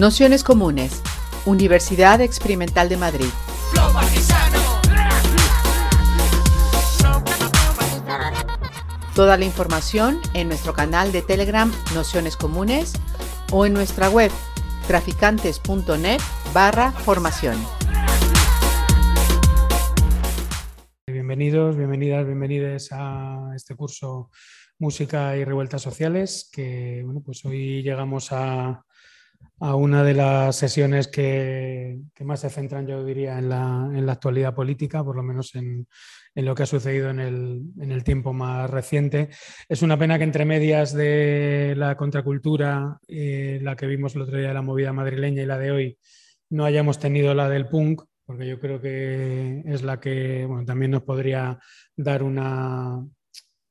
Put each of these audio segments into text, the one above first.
Nociones Comunes, Universidad Experimental de Madrid. Toda la información en nuestro canal de Telegram Nociones Comunes o en nuestra web traficantes.net barra formación. Bienvenidos, bienvenidas, bienvenidos a este curso Música y Revueltas Sociales, que bueno, pues hoy llegamos a, a una de las sesiones que, más se centran, yo diría, en la, actualidad política, por lo menos en, lo que ha sucedido en el, tiempo más reciente. Es una pena que entre medias de la contracultura, eh, la que vimos el otro día de la movida madrileña y la de hoy, no hayamos tenido la del punk, porque yo creo que es la que también nos podría dar una,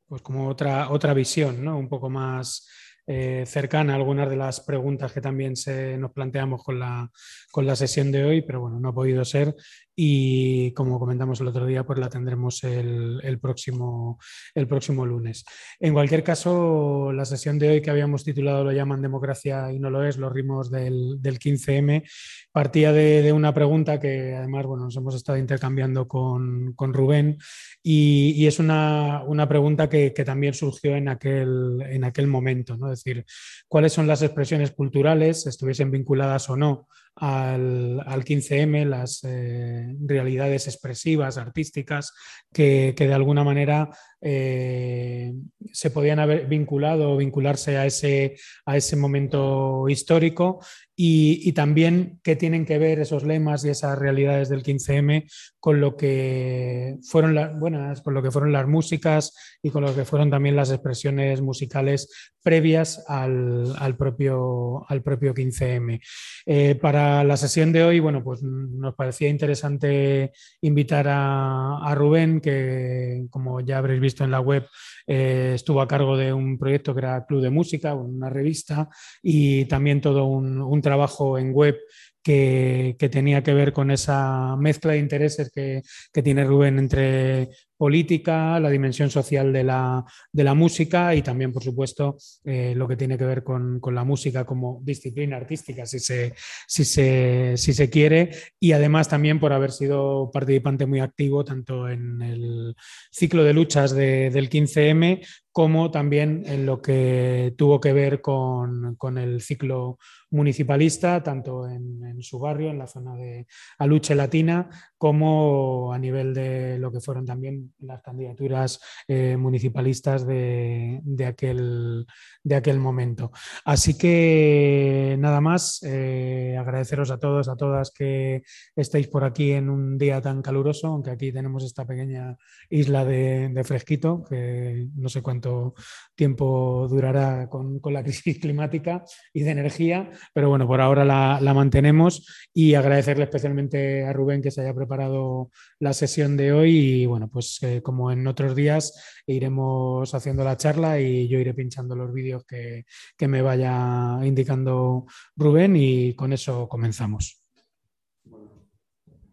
pues como otra, otra visión, ¿no? un poco más eh, cercana a algunas de las preguntas que también se, nos planteamos con la, con la sesión de hoy, pero bueno, no ha podido ser y como comentamos el otro día, pues la tendremos el, próximo, el próximo lunes. En cualquier caso, la sesión de hoy que habíamos titulado Lo llaman democracia y no lo es, los ritmos del, del 15M, partía de, una pregunta que además bueno, nos hemos estado intercambiando con, con Rubén y, es una, una pregunta que, que, también surgió en aquel, en aquel momento, ¿no? es decir, cuáles son las expresiones culturales, estuviesen vinculadas o no al, al 15M, las eh, realidades expresivas, artísticas, que, que de alguna manera eh, se podían haber vinculado o vincularse a ese, a ese momento histórico y, también qué tienen que ver esos lemas y esas realidades del 15M con lo que fueron las buenas, con lo que fueron las músicas y con lo que fueron también las expresiones musicales previas al, al propio, al propio 15M. Eh, para la sesión de hoy, bueno, pues nos parecía interesante invitar a, a Rubén, que como ya habréis visto, visto en la web, eh, estuvo a cargo de un proyecto que era Club de Música, una revista, y también todo un, trabajo en web que, que, tenía que ver con esa mezcla de intereses que, que, tiene Rubén entre política, la dimensión social de la, de la música y también, por supuesto, eh, lo que tiene que ver con, con, la música como disciplina artística, si se, si, se, si se quiere, y además también por haber sido participante muy activo tanto en el ciclo de luchas de, del 15M como también en lo que tuvo que ver con, con el ciclo municipalista, tanto en, en, su barrio, en la zona de Aluche Latina, como a nivel de lo que fueron también las candidaturas eh, municipalistas de, de, aquel, de aquel momento. Así que nada más, eh, agradeceros a todos, a todas que estéis por aquí en un día tan caluroso, aunque aquí tenemos esta pequeña isla de, de fresquito, que no sé cuánto tiempo durará con, con, la crisis climática y de energía, pero bueno, por ahora la, la mantenemos y agradecerle especialmente a Rubén que se haya preparado la sesión de hoy y bueno, pues eh, como en otros días iremos haciendo la charla y yo iré pinchando los vídeos que, que me vaya indicando Rubén y con eso comenzamos.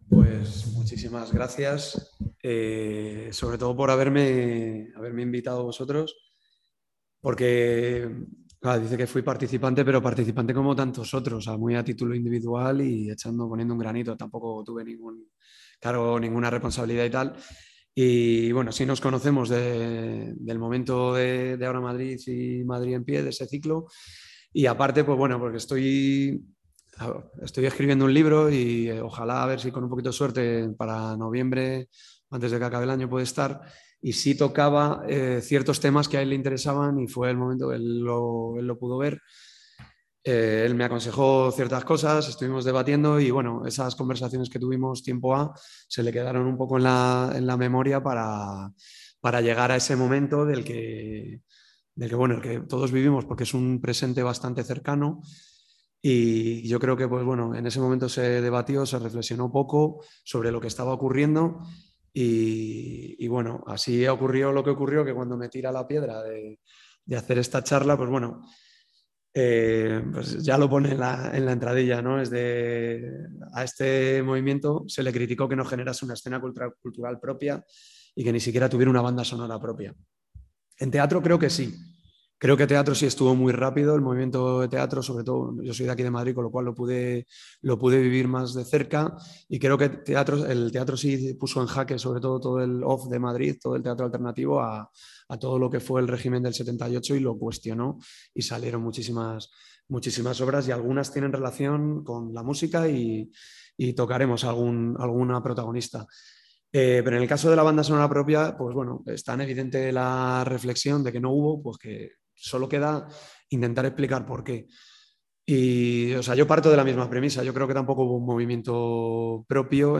Pues muchísimas gracias, eh, sobre todo por haberme, haberme invitado vosotros, porque dice que fui participante, pero participante como tantos otros, muy a título individual y echando, poniendo un granito, tampoco tuve ningún, cargo ninguna responsabilidad y tal. Y bueno, sí nos conocemos de, del momento de, de, Ahora Madrid y Madrid en pie, de ese ciclo. Y aparte, pues bueno, porque estoy, estoy escribiendo un libro y eh, ojalá a ver si con un poquito de suerte para noviembre, antes de que acabe el año, puede estar. Y sí tocaba eh, ciertos temas que a él le interesaban y fue el momento él lo, él lo pudo ver. Eh, él me aconsejó ciertas cosas, estuvimos debatiendo y bueno, esas conversaciones que tuvimos tiempo A se le quedaron un poco en la, en la memoria para, para, llegar a ese momento del que, del que, bueno, el que todos vivimos porque es un presente bastante cercano. Y yo creo que pues bueno, en ese momento se debatió, se reflexionó poco sobre lo que estaba ocurriendo y, y bueno, así ocurrió lo que ocurrió, que cuando me tira la piedra de, de hacer esta charla, pues bueno, eh, pues ya lo pone en la, en la, entradilla, ¿no? Es de, a este movimiento se le criticó que no generase una escena cultural, cultural propia y que ni siquiera tuviera una banda sonora propia. En teatro creo que sí, Creo que teatro sí estuvo muy rápido, el movimiento de teatro, sobre todo yo soy de aquí de Madrid, con lo cual lo pude, lo pude vivir más de cerca y creo que teatro, el teatro sí puso en jaque sobre todo todo el off de Madrid, todo el teatro alternativo a, a todo lo que fue el régimen del 78 y lo cuestionó y salieron muchísimas, muchísimas obras y algunas tienen relación con la música y, y tocaremos algún, alguna protagonista. Eh, pero en el caso de la banda sonora propia, pues bueno, es tan evidente la reflexión de que no hubo, pues que Solo queda intentar explicar por qué. Y, o sea, yo parto de la misma premisa. Yo creo que tampoco hubo un movimiento propio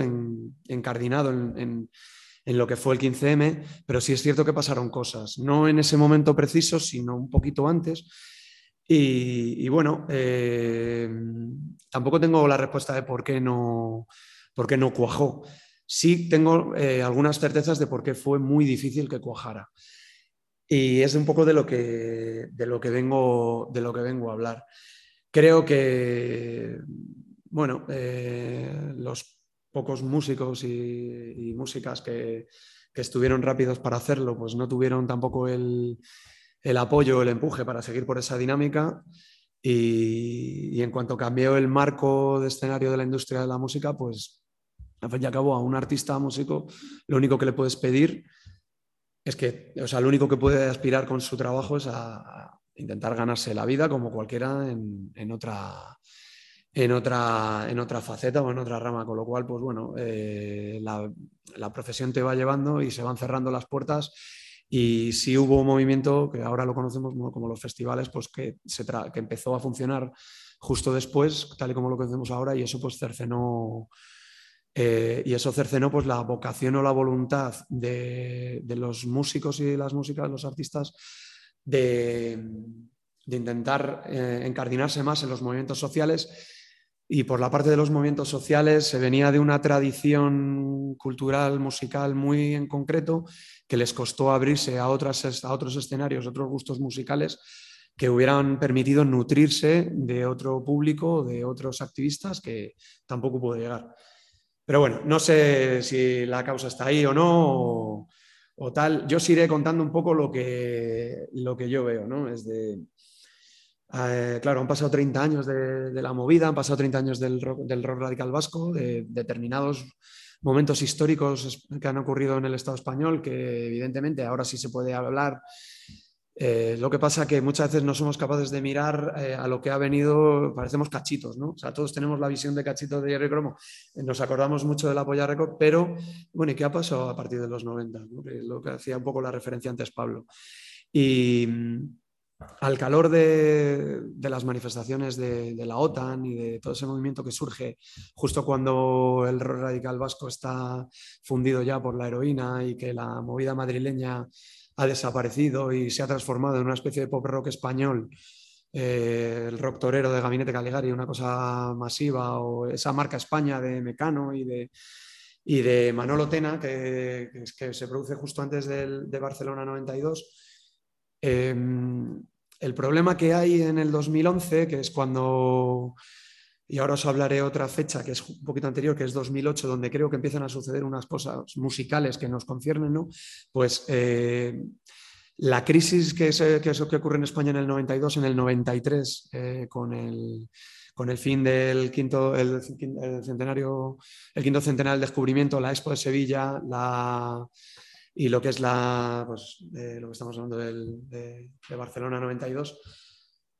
encardinado en, lo que fue el 15M, pero sí es cierto que pasaron cosas. No en ese momento preciso, sino un poquito antes. Y, bueno, eh, tampoco tengo la respuesta de por qué no, por qué no cuajó. Sí tengo eh, algunas certezas de por qué fue muy difícil que cuajara. Y es un poco de lo que, de lo que, vengo, de lo que vengo a hablar. Creo que, bueno, eh, los pocos músicos y, músicas que, estuvieron rápidos para hacerlo, pues no tuvieron tampoco el, el apoyo, el empuje para seguir por esa dinámica. Y, en cuanto cambió el marco de escenario de la industria de la música, pues al fin y al cabo a un artista músico lo único que le puedes pedir es que, o sea, lo único que puede aspirar con su trabajo es a, intentar ganarse la vida como cualquiera en, otra, en, otra, en otra faceta o en otra rama, con lo cual, pues bueno, eh, la, profesión te va llevando y se van cerrando las puertas. Y sí hubo un movimiento que ahora lo conocemos como los festivales, pues que, se que empezó a funcionar justo después, tal y como lo conocemos ahora, y eso pues cercenó eh, y eso cercenó pues, la vocación o la voluntad de, los músicos y las músicas, los artistas, de, intentar eh, encardinarse más en los movimientos sociales. Y por la parte de los movimientos sociales se venía de una tradición cultural, musical muy en concreto, que les costó abrirse a, otras, a otros escenarios, otros gustos musicales que hubieran permitido nutrirse de otro público, de otros activistas que tampoco pudo llegar. Pero bueno, no sé si la causa está ahí o no, o, tal. Yo os iré contando un poco lo que, lo que yo veo, ¿no? Es de, eh, claro, han pasado 30 años de, la movida, han pasado 30 años del rock, del rock radical vasco, de determinados momentos históricos que han ocurrido en el Estado español, que evidentemente ahora sí se puede hablar eh, lo que pasa que muchas veces no somos capaces de mirar eh, a lo que ha venido, parecemos cachitos, ¿no? O sea, todos tenemos la visión de cachitos de Jerry Cromo, eh, nos acordamos mucho del apoyar récord, pero bueno, ¿y qué ha pasado a partir de los 90? lo que hacía un poco la referencia antes Pablo. Y mm, al calor de, las manifestaciones de, de, la OTAN y de todo ese movimiento que surge justo cuando el radical vasco está fundido ya por la heroína y que la movida madrileña ha desaparecido y se ha transformado en una especie de pop rock español, eh, el rock torero de Gabinete Caligari, una cosa masiva, o esa marca España de Mecano y de, y de Manolo Tena, que, que, se produce justo antes de Barcelona 92. Em, el problema que hay en el 2011, que es cuando y ahora os hablaré otra fecha que es un poquito anterior, que es 2008, donde creo que empiezan a suceder unas cosas musicales que nos conciernen, ¿no? Pues eh, la crisis que es, que que ocurre en España en el 92, en el 93, eh, con el con el fin del quinto, el, centenario, el quinto centenario del descubrimiento, la Expo de Sevilla, la, y lo que es la, pues, lo que estamos hablando del, de, de Barcelona 92,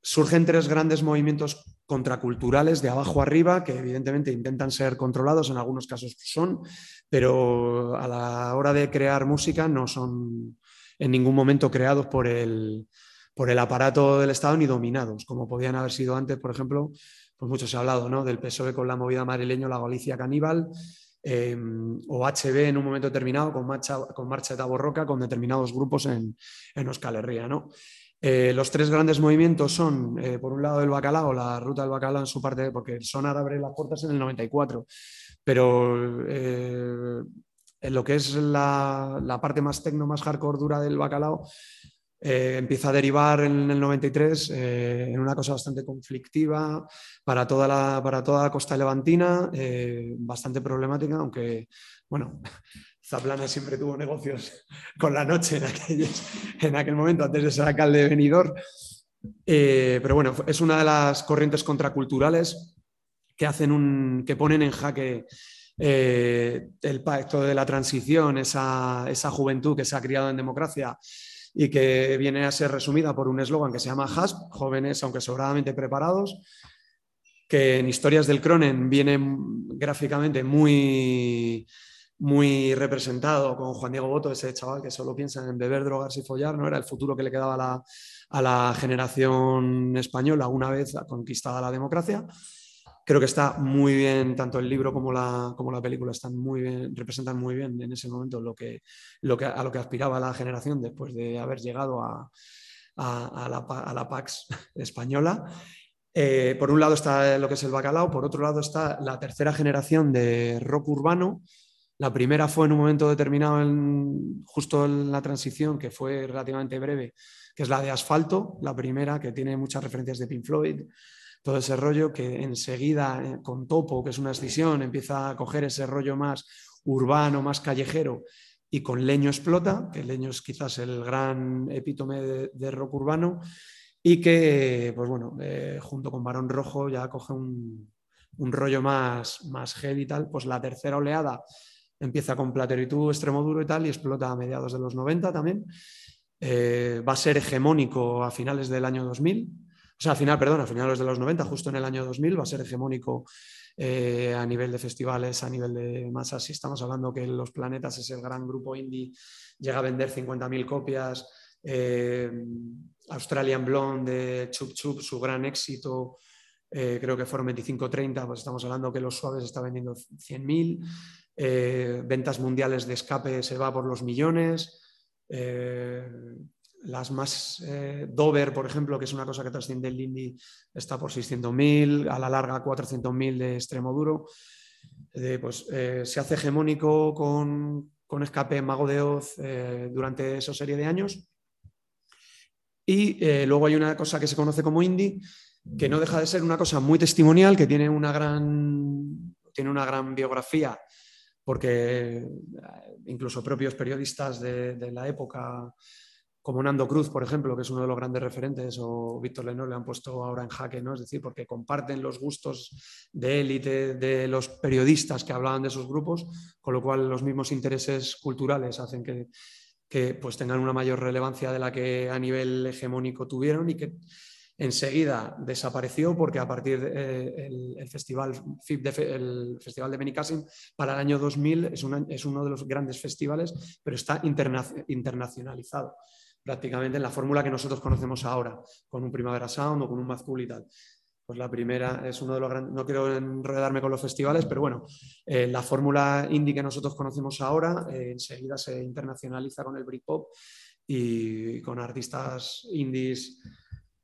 surgen tres grandes movimientos contraculturales de abajo arriba que evidentemente intentan ser controlados, en algunos casos son, pero a la hora de crear música no son en ningún momento creados por el, por el aparato del Estado ni dominados, como podían haber sido antes, por ejemplo, pues mucho se ha hablado ¿no? del PSOE con la movida madrileña, la Galicia caníbal, em, o HB en un momento determinado con marcha, con marcha de Taborroca, con determinados grupos en, en Euskal Herria. ¿no? Eh, los tres grandes movimientos son, eh, por un lado, el bacalao, la ruta del bacalao en su parte, porque el Sonar abre las puertas en el 94, pero eh, en lo que es la, parte más tecno, más hardcore dura del bacalao, empieza a derivar en el 93 en una cosa bastante conflictiva para toda la, para toda la costa levantina, bastante problemática, aunque, bueno, Zaplana siempre tuvo negocios con la noche en, aquel momento, antes de ser alcalde de Benidorm. Eh, pero bueno, es una de las corrientes contraculturales que, hacen un, que ponen en jaque eh, el pacto de la transición, esa, esa, juventud que se ha criado en democracia y que viene a ser resumida por un eslogan que se llama HASP, jóvenes aunque sobradamente preparados, que en Historias del Cronen viene gráficamente muy, muy representado con Juan Diego Boto, ese chaval que solo piensa en beber, drogarse y follar, ¿no? Era el futuro que le quedaba a la, generación española una vez conquistada la democracia. Creo que está muy bien, tanto el libro como la, como la película están muy bien, representan muy bien en ese momento lo que, lo que, a lo que aspiraba la generación después de haber llegado a, a, la, a la, Pax española. Eh, por un lado está lo que es el bacalao, por otro lado está la tercera generación de rock urbano, la primera fue en un momento determinado, justo en la transición, que fue relativamente breve, que es la de Asfalto, la primera, que tiene muchas referencias de Pink Floyd, todo ese rollo que enseguida eh, con Topo, que es una escisión, empieza a coger ese rollo más urbano, más callejero, y con Leño explota, que Leño es quizás el gran epítome de, rock urbano, y que, pues bueno, eh, junto con Barón Rojo ya coge un, un rollo más, más heavy y tal, pues la tercera oleada empieza con Plateritú, extremo duro y tal, y explota a mediados de los 90 también. Eh, va a ser hegemónico a finales del año 2000, o sea, a final, perdón, a finales de los 90, justo en el año 2000, va a ser hegemónico eh, a nivel de festivales, a nivel de masas. Si estamos hablando que Los Planetas es el gran grupo indie, llega a vender 50.000 copias. Eh, Australian Blonde de Chup Chup, su gran éxito, creo que fueron 25-30, pues estamos hablando que Los Suaves está vendiendo 100.000. Eh, ventas mundiales de escape se va por los millones. Eh, las más eh, Dover, por ejemplo, que es una cosa que trasciende el indie, está por 600.000, a la larga 400.000 de extremo duro. pues se hace hegemónico con, con escape Mago de Oz durante esa serie de años. Y luego hay una cosa que se conoce como indie, que no deja de ser una cosa muy testimonial, que tiene una gran, tiene una gran biografía porque eh, incluso propios periodistas de, la época, como Nando Cruz, por ejemplo, que es uno de los grandes referentes, o Víctor Lenor, le han puesto ahora en jaque, ¿no? Es decir, porque comparten los gustos de élite de los periodistas que hablaban de esos grupos, con lo cual los mismos intereses culturales hacen que, que pues tengan una mayor relevancia de la que a nivel hegemónico tuvieron y que enseguida desapareció porque a partir del eh, festival el festival de Benicassim para el año 2000 es, es, uno de los grandes festivales, pero está internacionalizado prácticamente en la fórmula que nosotros conocemos ahora, con un Primavera Sound o con un Mad Cool y tal. Pues la primera es uno de los grandes, no quiero enredarme con los festivales, pero bueno, eh, la fórmula indie que nosotros conocemos ahora eh, enseguida se internacionaliza con el Britpop y con artistas indies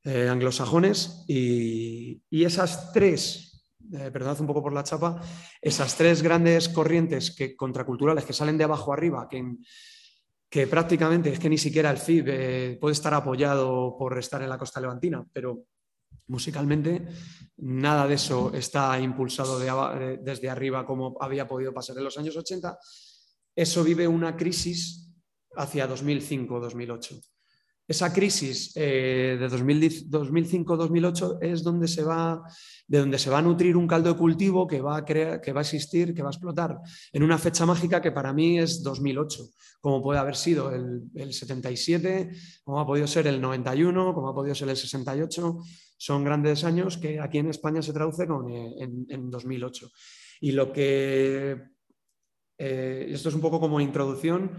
eh, anglosajones y, esas tres, eh, perdonad un poco por la chapa, esas tres grandes corrientes que, contraculturales que salen de abajo arriba, que, prácticamente es que ni siquiera el FIB eh, puede estar apoyado por estar en la costa levantina, pero musicalmente nada de eso está impulsado desde arriba como había podido pasar en los años 80. Eso vive una crisis hacia 2005-2008 esa crisis eh, de 2005-2008 es donde se va, de donde se va a nutrir un caldo de cultivo que va, a crear, que va a existir, que va a explotar en una fecha mágica que para mí es 2008, como puede haber sido el, 77, como ha podido ser el 91, como ha podido ser el 68. Son grandes años que aquí en España se traduce eh, en, 2008. Y lo que, eh, esto es un poco como introducción,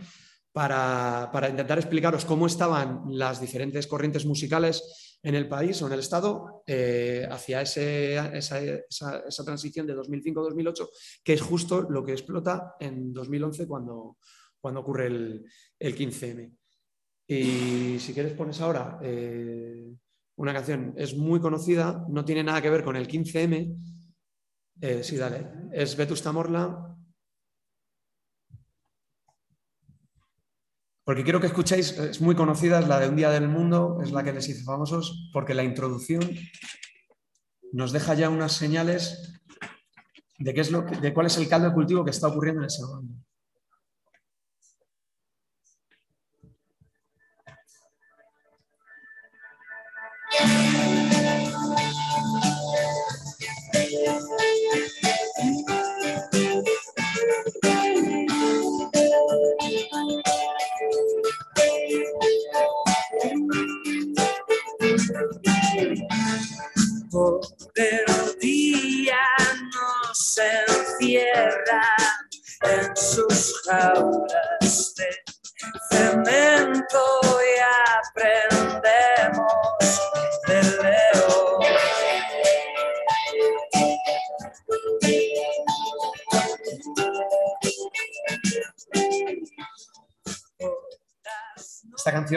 para, intentar explicaros cómo estaban las diferentes corrientes musicales en el país o en el Estado eh, hacia esa, transición de 2005-2008, que es justo lo que explota en 2011 cuando, cuando ocurre el, 15M. Y si quieres pones ahora eh, una canción, es muy conocida, no tiene nada que ver con el 15M. Eh, sí, dale. Es Vetusta Morla, Porque quiero que escuchéis, es muy conocida, es la de Un Día del Mundo, es la que les hice famosos, porque la introducción nos deja ya unas señales de, qué es lo de cuál es el caldo de cultivo que está ocurriendo en ese mundo. Yeah.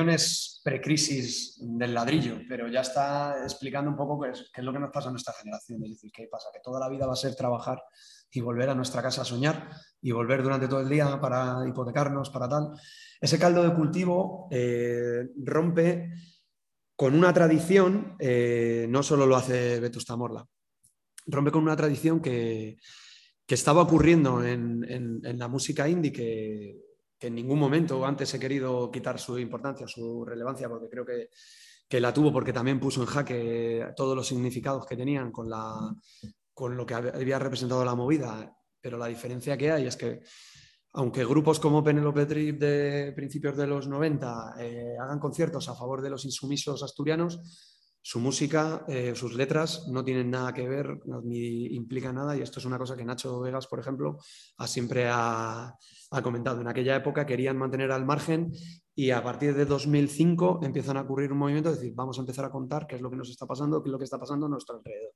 Es precrisis del ladrillo, pero ya está explicando un poco qué es, qué es lo que nos pasa a nuestra generación. Es decir, qué pasa, que toda la vida va a ser trabajar y volver a nuestra casa a soñar y volver durante todo el día para hipotecarnos, para tal. Ese caldo de cultivo eh, rompe con una tradición, eh, no solo lo hace Vetusta Morla, rompe con una tradición que, que estaba ocurriendo en, en, la música indie que, que, en ningún momento antes he querido quitar su importancia, su relevancia, porque creo que, que, la tuvo, porque también puso en jaque todos los significados que tenían con, la, con lo que había representado la movida. Pero la diferencia que hay es que, aunque grupos como Penelope Trip de principios de los 90 eh, hagan conciertos a favor de los insumisos asturianos, su música, eh, sus letras no tienen nada que ver ni implican nada y esto es una cosa que Nacho Vegas, por ejemplo, ha, siempre ha, comentado. En aquella época querían mantener al margen y a partir de 2005 empiezan a ocurrir un movimiento de decir, vamos a empezar a contar qué es lo que nos está pasando, qué es lo que está pasando a nuestro alrededor.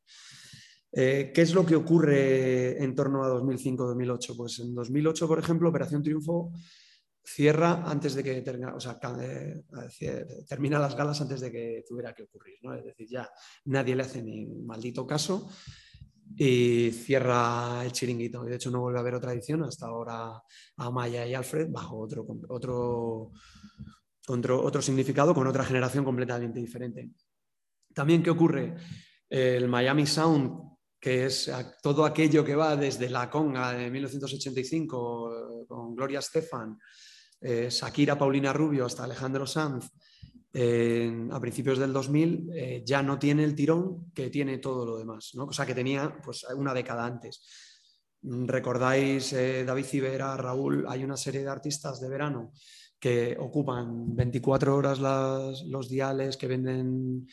Eh, ¿Qué es lo que ocurre en torno a 2005-2008? Pues en 2008, por ejemplo, Operación Triunfo cierra antes de que termine, o sea, termina las galas antes de que tuviera que ocurrir, ¿no? Es decir, ya nadie le hace ni maldito caso y cierra el chiringuito. De hecho, no vuelve a haber otra edición hasta ahora a Maya y Alfred bajo otro, otro, otro, otro significado con otra generación completamente diferente. También, ¿qué ocurre? El Miami Sound que es todo aquello que va desde la conga de 1985 con Gloria Estefan eh, Shakira, Paulina Rubio hasta Alejandro Sanz a principios del 2000 eh, ya no tiene el tirón que tiene todo lo demás, ¿no? o sea que tenía pues, una década antes. Recordáis eh, David Civera, Raúl, hay una serie de artistas de verano que ocupan 24 horas los diales, que venden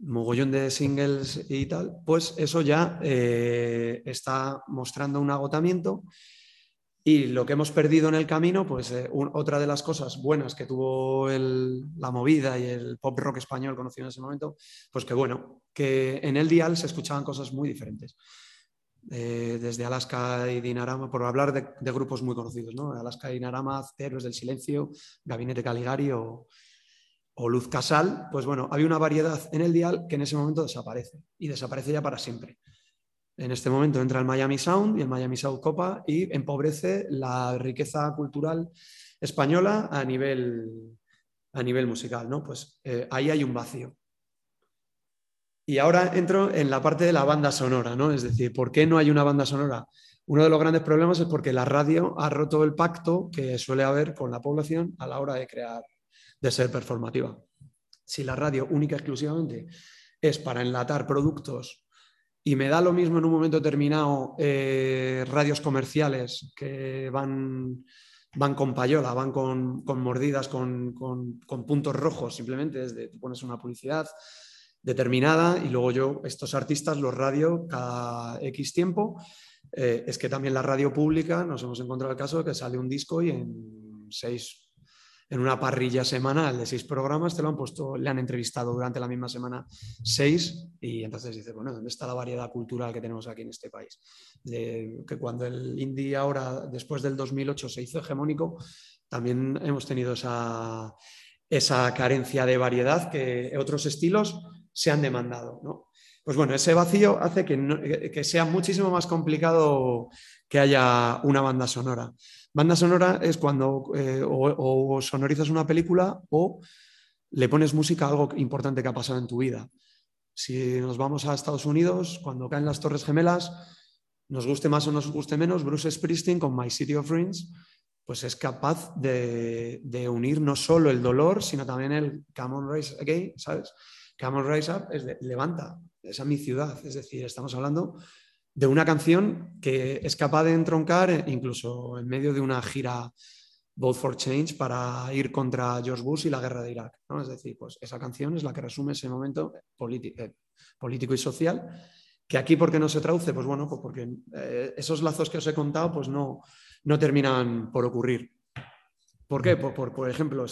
mogollón de singles y tal, pues eso ya está mostrando un agotamiento y lo que hemos perdido en el camino, pues eh, otra de las cosas buenas que tuvo la movida y el pop rock español conocido en ese momento, pues que bueno, que en el dial se escuchaban cosas muy diferentes. Eh, desde Alaska y Dinarama, por hablar de, grupos muy conocidos, ¿no? Alaska y Dinarama, Héroes del Silencio, Gabinete Caligari o, o Luz Casal, pues bueno, había una variedad en el dial que en ese momento desaparece y desaparece ya para siempre. En este momento entra el Miami Sound y el Miami Sound Copa y empobrece la riqueza cultural española a nivel, a nivel musical. ¿no? Pues eh, ahí hay un vacío. Y ahora entro en la parte de la banda sonora, ¿no? Es decir, ¿por qué no hay una banda sonora? Uno de los grandes problemas es porque la radio ha roto el pacto que suele haber con la población a la hora de crear, de ser performativa. Si la radio única exclusivamente es para enlatar productos y me da lo mismo en un momento determinado eh, radios comerciales que van, van con payola, van con, mordidas, con, puntos rojos, simplemente desde tú pones una publicidad determinada y luego yo, estos artistas los radio cada X tiempo. Eh, es que también la radio pública nos hemos encontrado el caso de que sale un disco y en seis en una parrilla semanal de seis programas, te lo han puesto, le han entrevistado durante la misma semana seis y entonces dices, bueno, ¿dónde está la variedad cultural que tenemos aquí en este país? que cuando el indie ahora, después del 2008, se hizo hegemónico, también hemos tenido esa, esa carencia de variedad que otros estilos se han demandado, ¿no? Pues bueno, ese vacío hace que, que sea muchísimo más complicado que haya una banda sonora. Banda sonora es cuando eh, o, sonorizas una película o le pones música a algo importante que ha pasado en tu vida. Si nos vamos a Estados Unidos, cuando caen las Torres Gemelas, nos guste más o nos guste menos, Bruce Springsteen con My City of Dreams, pues es capaz de, unir no solo el dolor, sino también el Come on, rise again, ¿sabes? Come on, rise up es de, levanta, esa es mi ciudad. Es decir, estamos hablando de una canción que es capaz de entroncar eh, incluso en medio de una gira Vote for Change para ir contra George Bush y la guerra de Irak. ¿no? Es decir, pues esa canción es la que resume ese momento eh, político y social, que aquí, ¿por qué no se traduce? Pues bueno, pues porque eh, esos lazos que os he contado pues no, no terminan por ocurrir. ¿Por qué? Por, por, ejemplo,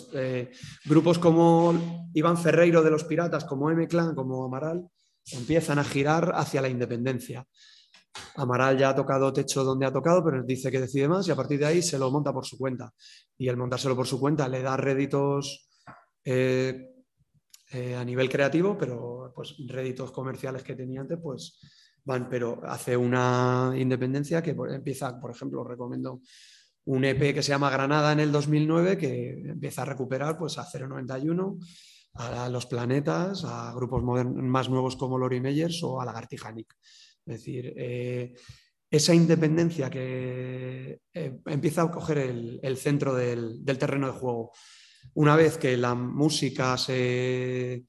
grupos como Iván Ferreiro de los Piratas, como M-Clan, como Amaral, empiezan a girar hacia la independencia. Amaral ya ha tocado techo donde ha tocado, pero dice que decide más y a partir de ahí se lo monta por su cuenta. Y el montárselo por su cuenta le da réditos eh, a nivel creativo, pero pues réditos comerciales que tenía antes, pues van, pero hace una independencia que empieza, por ejemplo, recomiendo un EP que se llama Granada en el 2009, que empieza a recuperar pues, a 091, a Los Planetas, a grupos más nuevos como Lori Meyers o a Lagartija Nick. Es decir, eh, esa independencia que eh, empieza a coger el, centro del, terreno de juego. Una vez que la música, se,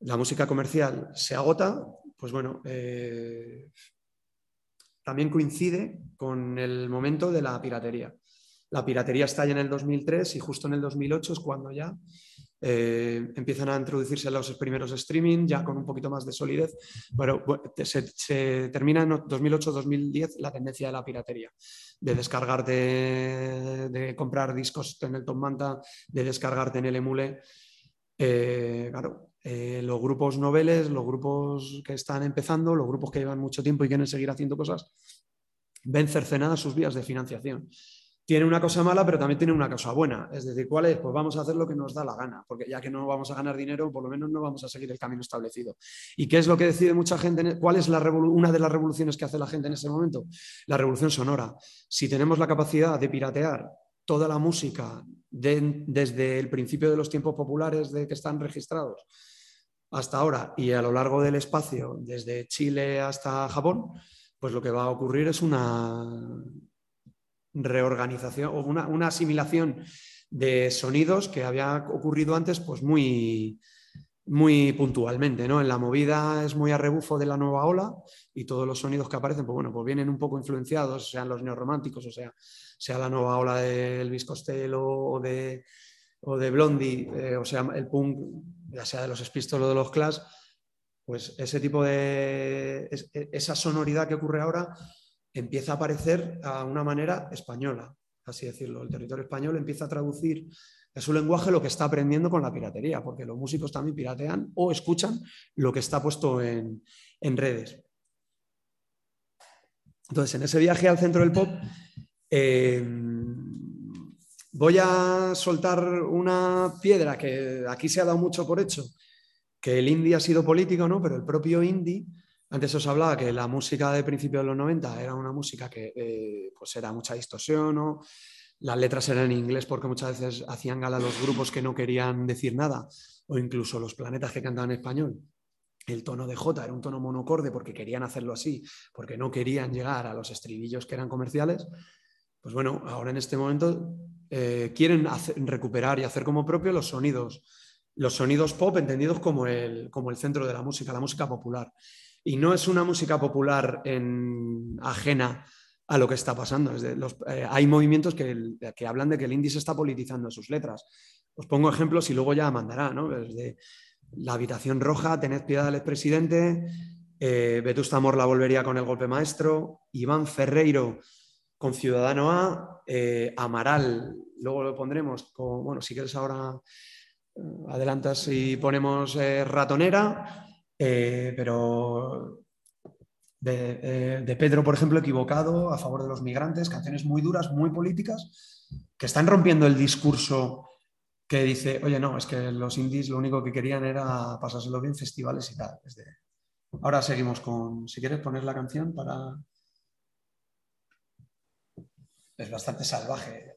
la música comercial se agota, pues bueno, eh, también coincide con el momento de la piratería. La piratería está ya en el 2003 y justo en el 2008 es cuando ya eh, empiezan a introducirse los primeros streaming, ya con un poquito más de solidez. Bueno, se, termina en 2008-2010 la tendencia de la piratería, de descargarte, de comprar discos en el Top Manta, de descargarte en el Emule. Eh, claro, eh, los grupos noveles, los grupos que están empezando, los grupos que llevan mucho tiempo y quieren seguir haciendo cosas, ven cercenadas sus vías de financiación. Tiene una cosa mala, pero también tiene una cosa buena. Es decir, ¿cuál es? Pues vamos a hacer lo que nos da la gana, porque ya que no vamos a ganar dinero, por lo menos no vamos a seguir el camino establecido. ¿Y qué es lo que decide mucha gente? E-? ¿Cuál es una de las revoluciones que hace la gente en ese momento? La revolución sonora. Si tenemos la capacidad de piratear toda la música desde el principio de los tiempos populares de que están registrados hasta ahora y a lo largo del espacio, desde Chile hasta Japón, pues lo que va a ocurrir es una reorganización o una, asimilación de sonidos que había ocurrido antes pues muy, muy puntualmente. ¿no? En la movida es muy a rebufo de la nueva ola y todos los sonidos que aparecen pues bueno, pues vienen un poco influenciados, sean los neorrománticos, o sea, sea la nueva ola de Elvis Costello o de, o de Blondie, eh, o sea, el punk ya sea de los Spistols o de los Clash, pues ese tipo de, e, esa sonoridad que ocurre ahora empieza a aparecer a una manera española, así decirlo. El territorio español empieza a traducir a su lenguaje lo que está aprendiendo con la piratería, porque los músicos también piratean o escuchan lo que está puesto en, redes. Entonces, en ese viaje al centro del pop, eh, Voy a soltar una piedra que aquí se ha dado mucho por hecho, que el indie ha sido político, ¿no? Pero el propio indie, antes os hablaba que la música de principios de los 90 era una música que eh, pues era mucha distorsión, ¿no? Las letras eran en inglés porque muchas veces hacían gala los grupos que no querían decir nada, o incluso los planetas que cantaban en español. El tono de J era un tono monocorde porque querían hacerlo así, porque no querían llegar a los estribillos que eran comerciales. Pues bueno, ahora en este momento eh, quieren recuperar y hacer como propio los sonidos, los sonidos pop entendidos como el, como el centro de la música, la música popular. Y no es una música popular en, ajena a lo que está pasando. Eh, hay movimientos que, hablan de que el indie se está politizando sus letras. Os pongo ejemplos y luego ya mandará, ¿no? Desde La habitación roja, Tened piedad del expresidente, eh, Vetusta Morla volvería con el golpe maestro, Iván Ferreiro con Ciudadano A, eh, Amaral, luego lo pondremos, con, bueno, si quieres ahora eh, adelantas y ponemos eh, pero de, Pedro, por ejemplo, equivocado a favor de los migrantes, canciones muy duras, muy políticas, que están rompiendo el discurso que dice, oye, no, es que los indies lo único que querían era pasárselo bien, festivales y tal. Ahora seguimos con, si quieres poner la canción para es bastante salvaje.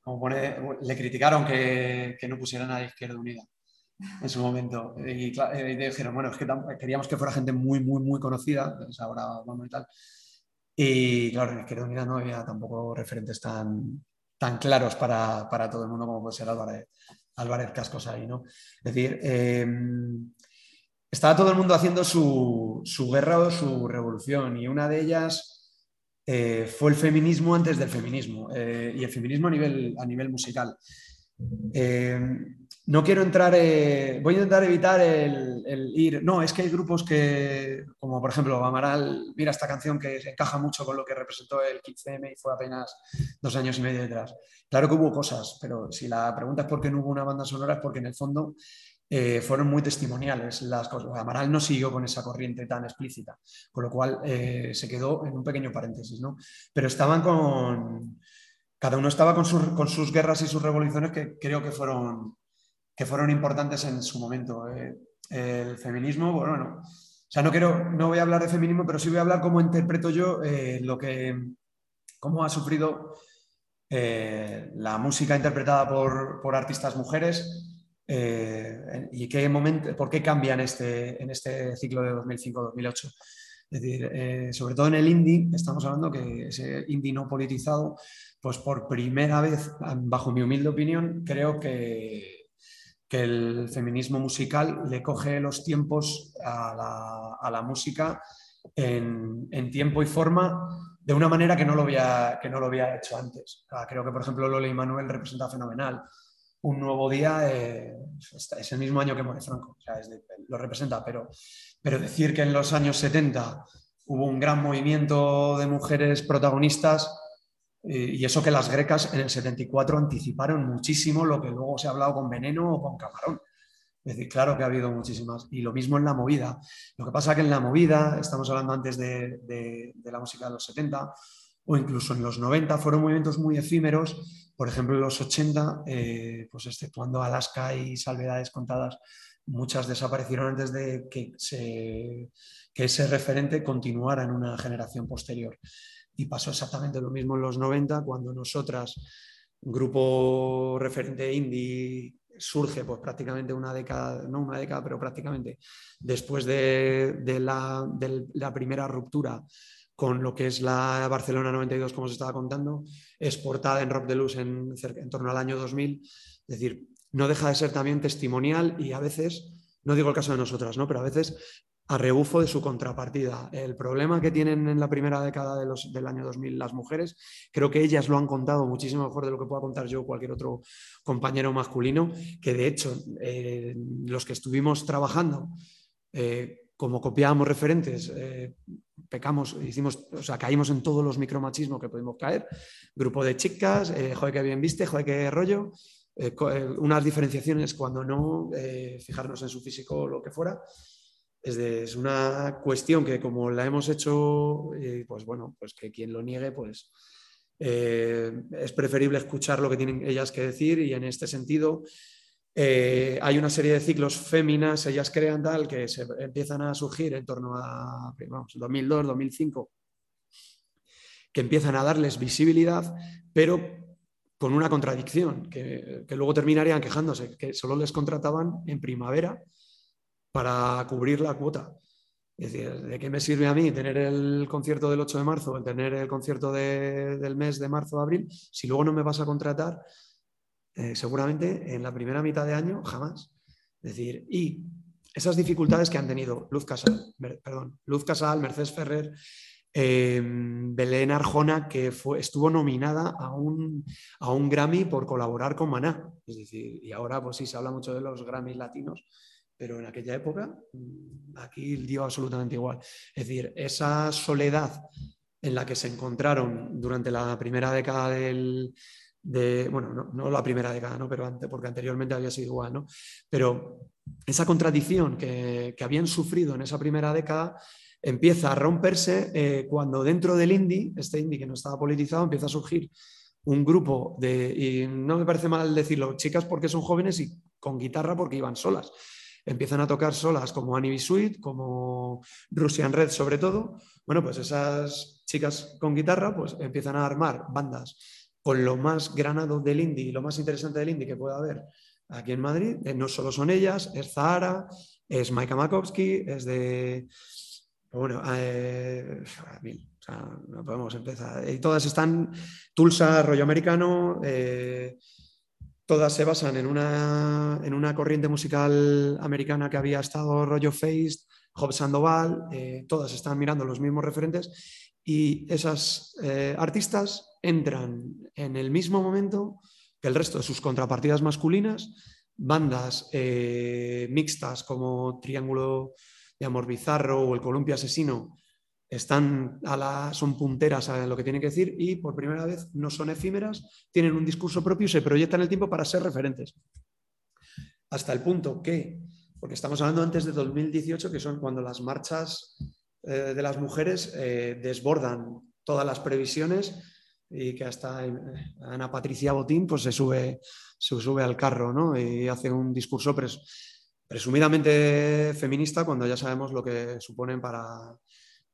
Como le criticaron que, no pusieran a Izquierda Unida en su momento. Y, dijeron, bueno, es que queríamos que fuera gente muy, muy, muy conocida, pues ahora vamos y tal. Y claro, en Izquierda Unida no había tampoco referentes tan, tan claros para, todo el mundo como puede ser Álvarez, Álvarez Cascos ahí, ¿no? Es decir, em, estaba todo el mundo haciendo su, su guerra o su revolución y una de ellas eh, fue el feminismo antes del feminismo eh, y el feminismo a nivel, a nivel musical. Eh, no quiero entrar, voy a intentar evitar el, ir, no, es que hay grupos que, como por ejemplo Amaral, mira esta canción que encaja mucho con lo que representó el 15M y fue apenas dos años y medio detrás. Claro que hubo cosas, pero si la pregunta es por qué no hubo una banda sonora es porque en el fondo eh, fueron muy testimoniales las cosas. Amaral no siguió con esa corriente tan explícita, con lo cual eh, se quedó en un pequeño paréntesis, ¿no? Pero estaban con. Cada uno estaba con, sus guerras y sus revoluciones que creo que fueron, que fueron importantes en su momento. Eh, el feminismo, bueno, o sea, no quiero, no voy a hablar de feminismo, pero sí voy a hablar cómo interpreto yo eh, lo que, cómo ha sufrido eh, la música interpretada por, artistas mujeres y qué momento, por qué cambia en este, en este ciclo de 2005-2008. Es decir, sobre todo en el indie, estamos hablando que ese indie no politizado, pues por primera vez, bajo mi humilde opinión, creo que que el feminismo musical le coge los tiempos a la, música en, tiempo y forma de una manera que no lo había, que no lo había hecho antes. creo que, por ejemplo, Lola y Manuel representa fenomenal. Un nuevo día eh, es el mismo año que muere Franco, lo representa, pero, pero decir que en los años 70 hubo un gran movimiento de mujeres protagonistas eh, y eso que las grecas en el 74 anticiparon muchísimo lo que luego se ha hablado con Veneno o con Camarón. Es decir, claro que ha habido muchísimas. Y lo mismo en la movida. Lo que pasa es que en la movida, estamos hablando antes de, la música de los 70 o incluso en los 90, fueron movimientos muy efímeros. Por ejemplo, en los 80, eh, pues exceptuando Alaska y salvedades contadas, muchas desaparecieron antes de que, que ese referente continuara en una generación posterior. Y pasó exactamente lo mismo en los 90, cuando nosotras, grupo referente indie, surge pues prácticamente una década, no una década, pero prácticamente después de, la, primera ruptura con lo que es la Barcelona 92, como os estaba contando, exportada en Rock de Luz en, en torno al año 2000. Es decir, no deja de ser también testimonial y a veces, no digo el caso de nosotras, ¿no? pero a veces a rebufo de su contrapartida. El problema que tienen en la primera década de los, del año 2000 las mujeres, creo que ellas lo han contado muchísimo mejor de lo que pueda contar yo o cualquier otro compañero masculino, que de hecho eh, los que estuvimos trabajando, eh, como copiábamos referentes, eh, pecamos, hicimos, o sea, caímos en todos los micromachismos que pudimos caer. Grupo de chicas, joder, que bien viste, joder, qué rollo. unas diferenciaciones cuando no, fijarnos en su físico o lo que fuera. Es, una cuestión que como la hemos hecho, eh, pues bueno, pues que quien lo niegue, pues eh, es preferible escuchar lo que tienen ellas que decir y en este sentido eh, hay una serie de ciclos féminas, ellas crean tal, que se empiezan a surgir en torno a 2002, 2005, que empiezan a darles visibilidad, pero con una contradicción, que luego terminarían quejándose, que solo les contrataban en primavera para cubrir la cuota. Es decir, ¿de qué me sirve a mí tener el concierto del 8 de marzo, el tener el concierto del mes de marzo abril, si luego no me vas a contratar? Eh, seguramente en la primera mitad de año, jamás. Es decir, y esas dificultades que han tenido Luz Casal, perdón, Luz Casal, Mercedes Ferrer, em, Belén Arjona, que fue, estuvo nominada a un, a un Grammy por colaborar con Maná. Es decir, y ahora pues sí se habla mucho de los Grammys latinos, pero en aquella época mm, aquí dio absolutamente igual. Es decir, esa soledad en la que se encontraron durante la primera década del, de, bueno, no, la primera década, ¿no? pero antes, porque anteriormente había sido igual, ¿no? pero esa contradicción que, habían sufrido en esa primera década empieza a romperse eh, cuando dentro del indie, este indie que no estaba politizado, empieza a surgir un grupo de, y no me parece mal decirlo, chicas porque son jóvenes y con guitarra porque iban solas, empiezan a tocar solas como Annie Sweet, como Russian Red sobre todo, bueno, pues esas chicas con guitarra pues empiezan a armar bandas con lo más granado del indie lo más interesante del indie que pueda haber aquí en Madrid. Eh, no solo son ellas, es Zahara, es Maika Makowski, es de... Bueno, eh, no podemos empezar. Y todas están Tulsa, rollo americano, eh, todas se basan en una, en una, corriente musical americana que había estado rollo Faced, Job Sandoval, eh, todas están mirando los mismos referentes y esas eh, artistas entran en el mismo momento que el resto de sus contrapartidas masculinas, bandas eh, mixtas como Triángulo de Amor Bizarro o el Columpio Asesino, están a la, son punteras a lo que tienen que decir y por primera vez no son efímeras, tienen un discurso propio y se proyectan el tiempo para ser referentes. Hasta el punto que, porque estamos hablando antes de 2018, que son cuando las marchas eh, de las mujeres eh, desbordan todas las previsiones. y que hasta Ana Patricia Botín pues se sube, se sube al carro ¿no? y hace un discurso presumidamente feminista cuando ya sabemos lo que suponen para,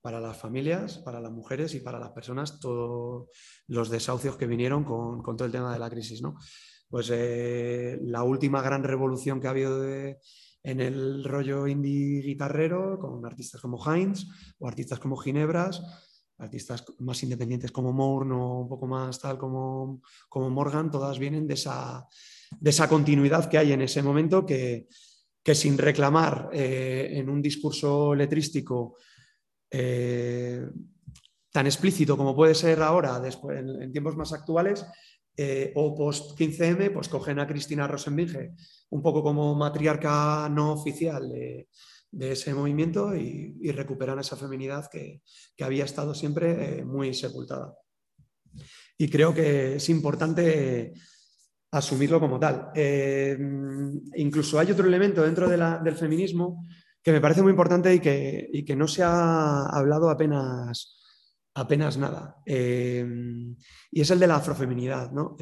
para las familias, para las mujeres y para las personas todos los desahucios que vinieron con, todo el tema de la crisis. ¿no? Pues eh, la última gran revolución que ha habido en el rollo indie guitarrero, con artistas como Heinz o artistas como Ginebras, artistas más independientes como Mourne o un poco más tal como, como Morgan, todas vienen de esa, de esa continuidad que hay en ese momento que, que sin reclamar eh, en un discurso letrístico eh, tan explícito como puede ser ahora, después, en, tiempos más actuales, eh, o post 15M, pues cogen a Cristina Rosenbinge un poco como matriarca no oficial de ese movimiento y, recuperan esa feminidad que, había estado siempre eh, muy sepultada. Y creo que es importante asumirlo como tal. Incluso hay otro elemento dentro del feminismo que me parece muy importante y que, que no se ha hablado apenas, apenas nada. Eh, y es el de la afrofeminidad. ¿no?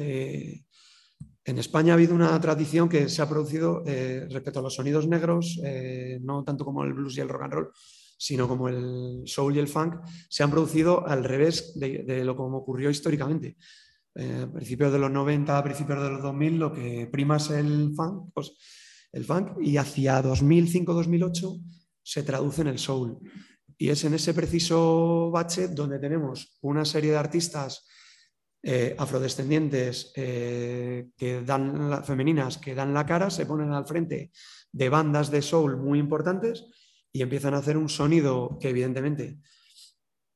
En España ha habido una tradición que se ha producido eh, respecto a los sonidos negros, eh, no tanto como el blues y el rock and roll, sino como el soul y el funk, se han producido al revés de, lo como ocurrió históricamente. Eh, a principios de los 90, a principios de los 2000, lo que prima es el funk, pues, el funk y hacia 2005-2008 se traduce en el soul. Y es en ese preciso bache donde tenemos una serie de artistas eh, afrodescendientes eh, que dan femeninas que dan la cara, se ponen al frente de bandas de soul muy importantes y empiezan a hacer un sonido que evidentemente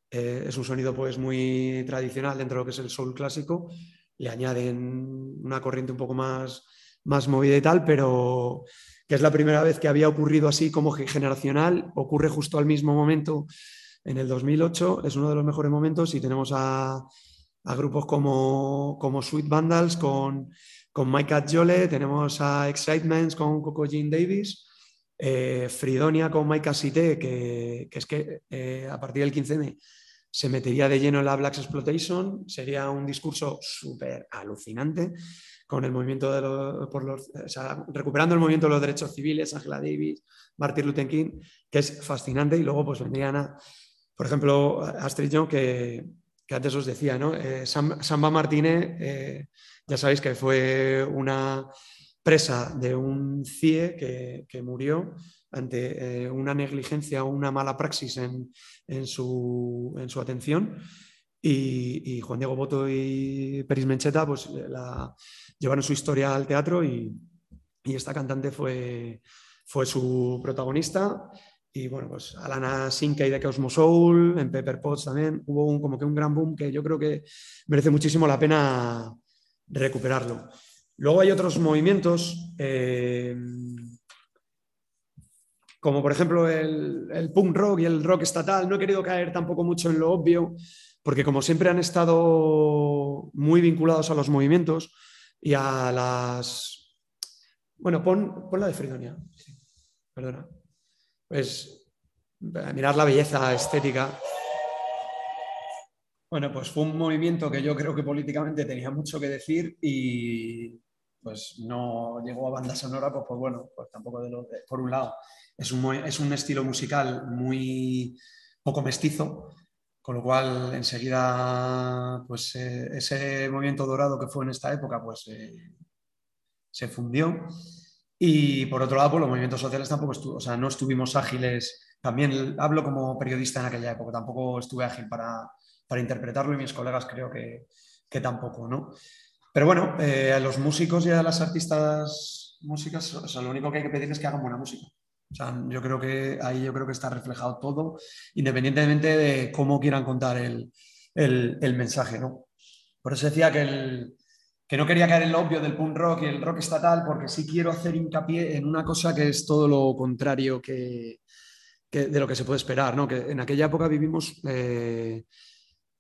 eh, es un sonido pues muy tradicional dentro de lo que es el soul clásico, le añaden una corriente un poco más, más movida y tal, pero que es la primera vez que había ocurrido así como generacional, ocurre justo al mismo momento en el 2008, es uno de los mejores momentos y tenemos a a grupos como, como Sweet Vandals con, con Mike Jole, tenemos a Excitements con Coco Jean Davis, eh, Fridonia con Mike Cité, que, que, es que eh, a partir del 15 se metería de lleno en la Black Exploitation, sería un discurso súper alucinante con el movimiento de los, por los recuperando el movimiento de los derechos civiles, Angela Davis, Martin Luther King, que es fascinante, y luego pues vendrían a, por ejemplo, Astrid Young, que, que antes os decía, ¿no? Eh, Samba Martínez, eh, ya sabéis que fue una presa de un CIE que, murió ante eh, una negligencia o una mala praxis en, su, atención. Y, Juan Diego Boto y Peris Mencheta pues, la, llevaron su historia al teatro y, esta cantante fue, fue su protagonista y bueno, pues Alana Sinkey de Cosmo Soul, en Pepper Potts también, hubo un, como que un gran boom que yo creo que merece muchísimo la pena recuperarlo. Luego hay otros movimientos, eh, como por ejemplo el, el, punk rock y el rock estatal. No he querido caer tampoco mucho en lo obvio, porque como siempre han estado muy vinculados a los movimientos y a las... Bueno, pon, pon la de Fridonia. perdona pues mirar la belleza estética. Bueno, pues fue un movimiento que yo creo que políticamente tenía mucho que decir y pues no llegó a banda sonora, pues, pues bueno, pues tampoco de lo por un lado. Es un, es un estilo musical muy poco mestizo, con lo cual enseguida pues eh, ese movimiento dorado que fue en esta época pues eh, se fundió y por otro lado, pues los movimientos sociales tampoco o sea, no estuvimos ágiles. También hablo como periodista en aquella época, tampoco estuve ágil para, para interpretarlo y mis colegas creo que, que tampoco, ¿no? Pero bueno, eh, a los músicos y a las artistas músicas, o sea, lo único que hay que pedir es que hagan buena música. O sea, yo creo que ahí yo creo que está reflejado todo, independientemente de cómo quieran contar el, el, el mensaje, ¿no? Por eso decía que el, que no quería caer en lo obvio del punk rock y el rock estatal, porque sí quiero hacer hincapié en una cosa que es todo lo contrario que, de lo que se puede esperar, ¿no? que en aquella época vivimos eh,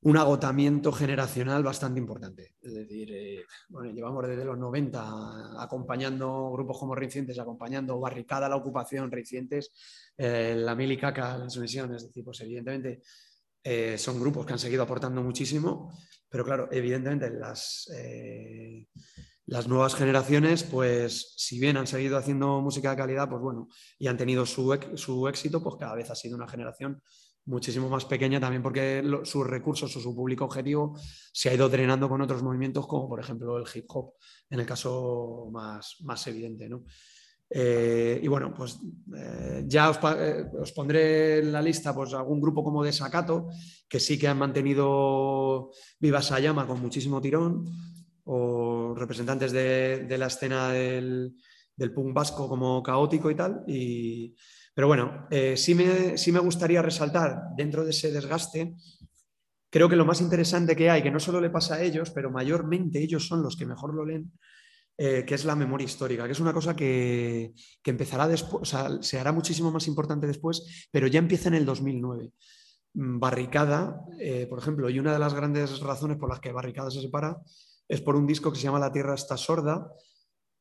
un agotamiento generacional bastante importante. Es decir, eh, bueno, llevamos desde los 90 acompañando grupos como Recientes, acompañando Barricada, la ocupación, Recientes, eh, la Milicaca, la Sumisión, es decir, pues evidentemente eh, son grupos que han seguido aportando muchísimo, pero claro, evidentemente las, eh, las nuevas generaciones, pues si bien han seguido haciendo música de calidad, pues bueno, y han tenido su, su éxito, pues cada vez ha sido una generación muchísimo más pequeña también porque sus recursos o su público objetivo se ha ido drenando con otros movimientos como por ejemplo el hip hop, en el caso más, más evidente. ¿no? Eh, y bueno, pues eh, ya os, eh, os, pondré en la lista pues, algún grupo como Desacato, que sí que han mantenido viva esa llama con muchísimo tirón, o representantes de, de la escena del, del, punk vasco como caótico y tal. Y, pero bueno, sí me, sí, me, gustaría resaltar dentro de ese desgaste, creo que lo más interesante que hay, que no solo le pasa a ellos, pero mayormente ellos son los que mejor lo leen, eh, que es la memoria histórica, que es una cosa que, empezará después, o sea, se hará muchísimo más importante después, pero ya empieza en el 2009. Mm, Barricada, eh, por ejemplo, y una de las grandes razones por las que Barricada se separa es por un disco que se llama La Tierra está sorda,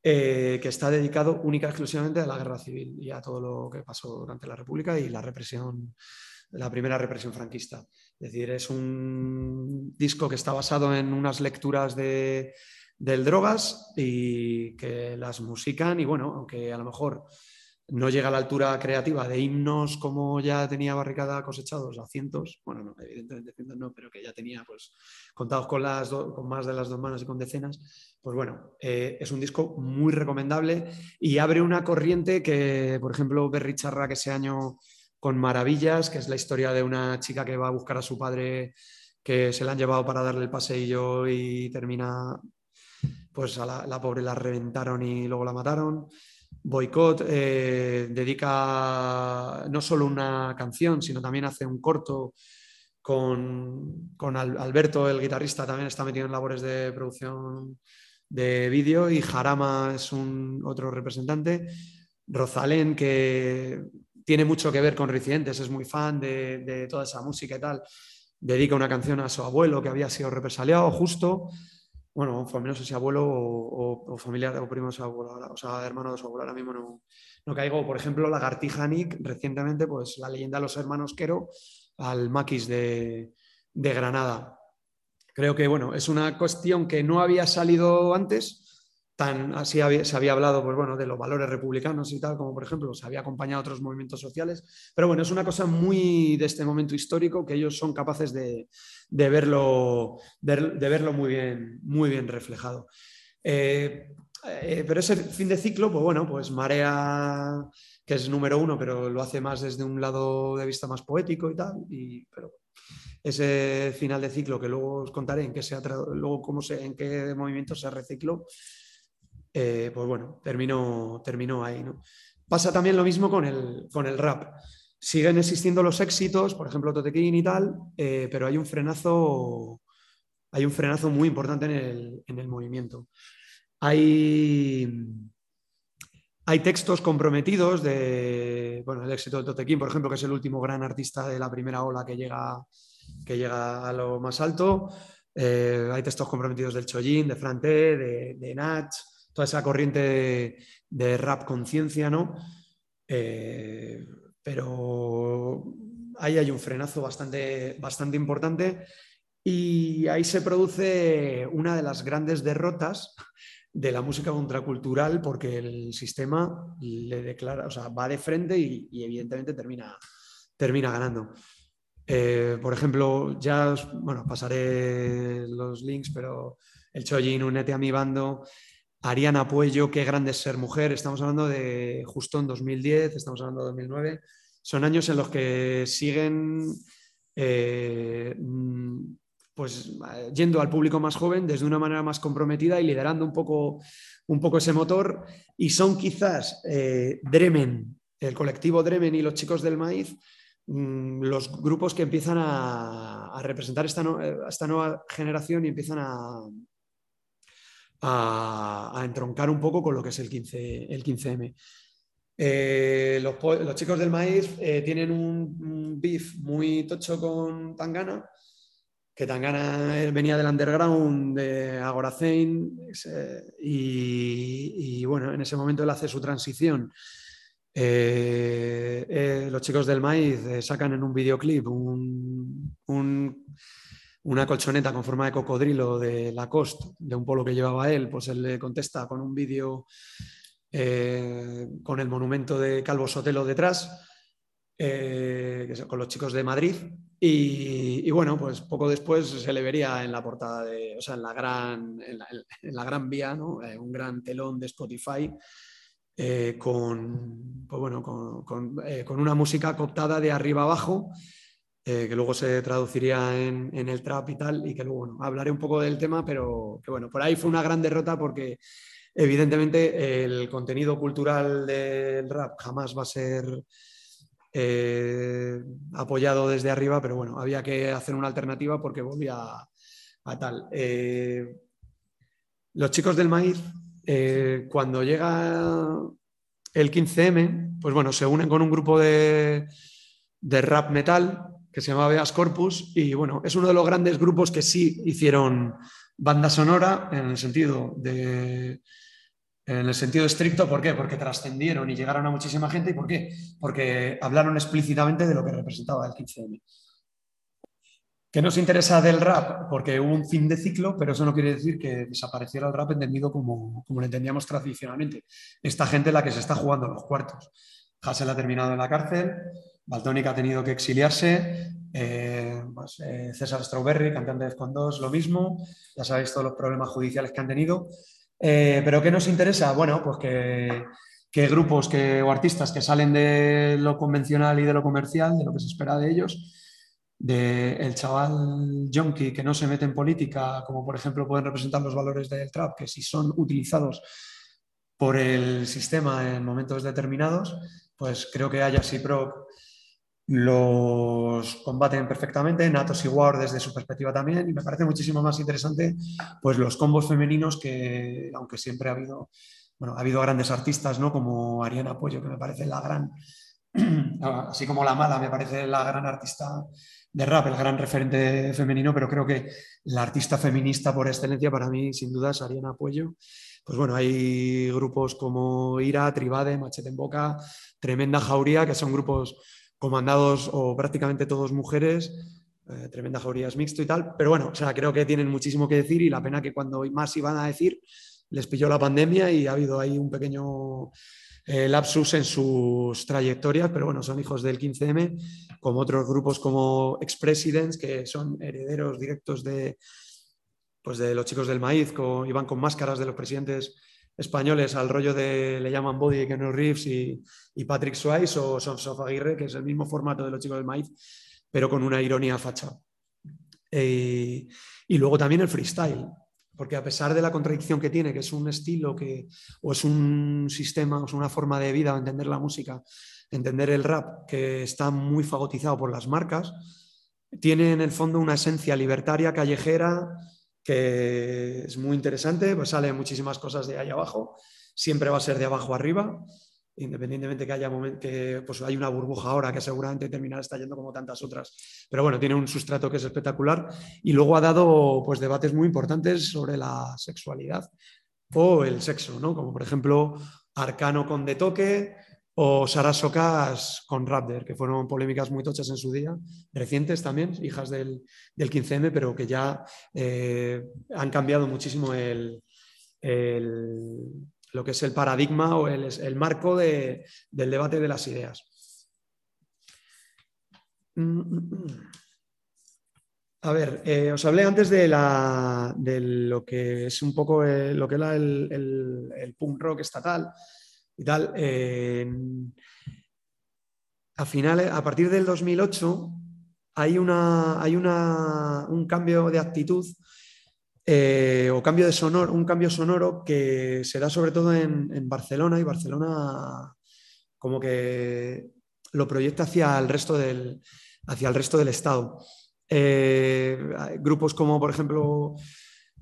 eh, que está dedicado única y exclusivamente a la guerra civil y a todo lo que pasó durante la República y la represión, la primera represión franquista. Es decir, es un disco que está basado en unas lecturas de, del drogas y que las musican y bueno, aunque a lo mejor no llega a la altura creativa de himnos como ya tenía Barricada cosechados a cientos, bueno, no, evidentemente cientos no, pero que ya tenía pues contados con, las con más de las dos manos y con decenas, pues bueno, eh, es un disco muy recomendable y abre una corriente que, por ejemplo, Berry charra que ese año con Maravillas, que es la historia de una chica que va a buscar a su padre que se la han llevado para darle el paseillo y termina pues a la, pobre la reventaron y luego la mataron. Boycott eh, dedica no solo una canción, sino también hace un corto con, Alberto, el guitarrista, también está metido en labores de producción de vídeo y Jarama es un otro representante. Rosalén, que tiene mucho que ver con Residentes, es muy fan de, de toda esa música y tal, dedica una canción a su abuelo que había sido represaliado justo bueno, no sé si abuelo o, familiar o primo de su abuelo, o sea, hermano de su abuelo, ahora mismo no, no caigo. Por ejemplo, la Gartija Nick, recientemente, pues la leyenda de los hermanos Quero al Maquis de, de Granada. Creo que, bueno, es una cuestión que no había salido antes, así se había hablado pues, bueno, de los valores republicanos y tal, como por ejemplo se había acompañado a otros movimientos sociales, pero bueno, es una cosa muy de este momento histórico que ellos son capaces de, verlo, de, verlo muy bien, muy bien reflejado. Eh, eh, pero ese fin de ciclo, pues bueno, pues Marea, que es número uno, pero lo hace más desde un lado de vista más poético y tal, y, pero ese final de ciclo que luego os contaré en qué, se luego cómo se, en qué movimiento se recicló, eh, pues bueno, terminó, terminó ahí. ¿no? Pasa también lo mismo con el, con el rap. Siguen existiendo los éxitos, por ejemplo, Totequín y tal, eh, pero hay un frenazo, hay un frenazo muy importante en el, movimiento. Hay, hay textos comprometidos de, bueno, el éxito de Totequín, por ejemplo, que es el último gran artista de la primera ola que llega, que llega a lo más alto. Eh, hay textos comprometidos del Chollín, de Frante, de, de Nach, toda esa corriente de, rap conciencia, ¿no? Eh, pero ahí hay un frenazo bastante, bastante importante y ahí se produce una de las grandes derrotas de la música contracultural porque el sistema le declara, o sea, va de frente y, evidentemente termina, termina ganando. Eh, por ejemplo, ya bueno, pasaré los links, pero el Chojin, Unete a mi bando, Ariana Puello, qué grande es ser mujer. Estamos hablando de justo en 2010, estamos hablando de 2009. Son años en los que siguen eh, pues, yendo al público más joven desde una manera más comprometida y liderando un poco, un poco ese motor. Y son quizás eh, Dremen, el colectivo Dremen y los chicos del maíz, mm, los grupos que empiezan a, representar esta, esta nueva generación y empiezan a, a, entroncar un poco con lo que es el, 15, el 15M. Eh, los, chicos del maíz eh, tienen un, beef muy tocho con Tangana, que Tangana venía del underground de Agoracein y, y, bueno, en ese momento él hace su transición. Eh, los chicos del maíz sacan en un videoclip un, una colchoneta con forma de cocodrilo de Lacoste, de un polo que llevaba él, pues él le contesta con un vídeo eh, con el monumento de Calvo Sotelo detrás, eh, con los chicos de Madrid. Y, bueno, pues poco después se le vería en la portada de, o sea, en la gran, en la, gran vía, ¿no? Eh, un gran telón de Spotify. con, pues bueno, con, una música cooptada de arriba abajo, que luego se traduciría en, el trap y tal, y que luego bueno, hablaré un poco del tema, pero que bueno, por ahí fue una gran derrota porque Evidentemente, el contenido cultural del rap jamás va a ser eh, apoyado desde arriba, pero bueno, había que hacer una alternativa porque volvía a, tal. Eh, los chicos del maíz, eh, cuando llega el 15M, pues bueno, se unen con un grupo de, de rap metal que se llama Beas Corpus y bueno, es uno de los grandes grupos que sí hicieron banda sonora en el sentido de en el sentido estricto, ¿por qué? Porque trascendieron y llegaron a muchísima gente. ¿Y por qué? Porque hablaron explícitamente de lo que representaba el 15M. ¿Qué nos interesa del rap? Porque hubo un fin de ciclo, pero eso no quiere decir que desapareciera el rap entendido como, como lo entendíamos tradicionalmente. Esta gente la que se está jugando los cuartos. Hassel ha terminado en la cárcel, Baltonic ha tenido que exiliarse, eh, pues, eh, César Strawberry, cantante de 2, lo mismo. Ya sabéis todos los problemas judiciales que han tenido. Eh, ¿Pero qué nos interesa? Bueno, pues que, grupos o artistas que salen de lo convencional y de lo comercial, de lo que se espera de ellos, de el chaval junkie que no se mete en política, como por ejemplo pueden representar los valores del trap, que si son utilizados por el sistema en momentos determinados, pues creo que haya Pro los combaten perfectamente, Natos y War desde su perspectiva también, y me parece muchísimo más interesante pues los combos femeninos que, aunque siempre ha habido, bueno, ha habido grandes artistas, ¿no? Como Ariana Apoyo, que me parece la gran, así como la mala, me parece la gran artista de rap, el gran referente femenino, pero creo que la artista feminista por excelencia para mí, sin duda, es Ariana Apoyo. Pues bueno, hay grupos como Ira, Tribade, Machete en Boca, Tremenda Jauría, que son grupos comandados o prácticamente todos mujeres, eh, tremenda mixto y tal, pero bueno, o sea, creo que tienen muchísimo que decir y la pena que cuando más iban a decir les pilló la pandemia y ha habido ahí un pequeño eh, lapsus en sus trayectorias, pero bueno, son hijos del 15M, como otros grupos como Ex-Presidents, que son herederos directos de, pues de los chicos del maíz, iban con máscaras de los presidentes españoles al rollo de le llaman Body, Keanu Reeves y, y Patrick Swayze o Sons of Aguirre, que es el mismo formato de los chicos del maíz, pero con una ironía facha. Eh, y luego también el freestyle, porque a pesar de la contradicción que tiene, que es un estilo que, o es un sistema, o es una forma de vida, entender la música, entender el rap, que está muy fagotizado por las marcas, tiene en el fondo una esencia libertaria, callejera, es muy interesante, pues salen muchísimas cosas de ahí abajo, siempre va a ser de abajo arriba, independientemente que haya que pues hay una burbuja ahora que seguramente terminará estallando como tantas otras. Pero bueno, tiene un sustrato que es espectacular y luego ha dado pues debates muy importantes sobre la sexualidad o el sexo, ¿no? Como por ejemplo Arcano con De Toque, o Sara Socas con Raptor, que fueron polémicas muy tochas en su día, recientes también, hijas del, 15M, pero que ya eh, han cambiado muchísimo el, lo que es el paradigma o el, marco del debate de las ideas. A ver, eh, os hablé antes de, la, de, lo que es un poco eh, lo que era el, el punk rock estatal y tal. a, finales, a partir del 2008 hay, una, hay una, un cambio de actitud eh, o cambio de sonor, un cambio sonoro que se da sobre todo en, Barcelona y Barcelona como que lo proyecta hacia el resto del, hacia el resto del Estado. Eh, grupos como, por ejemplo,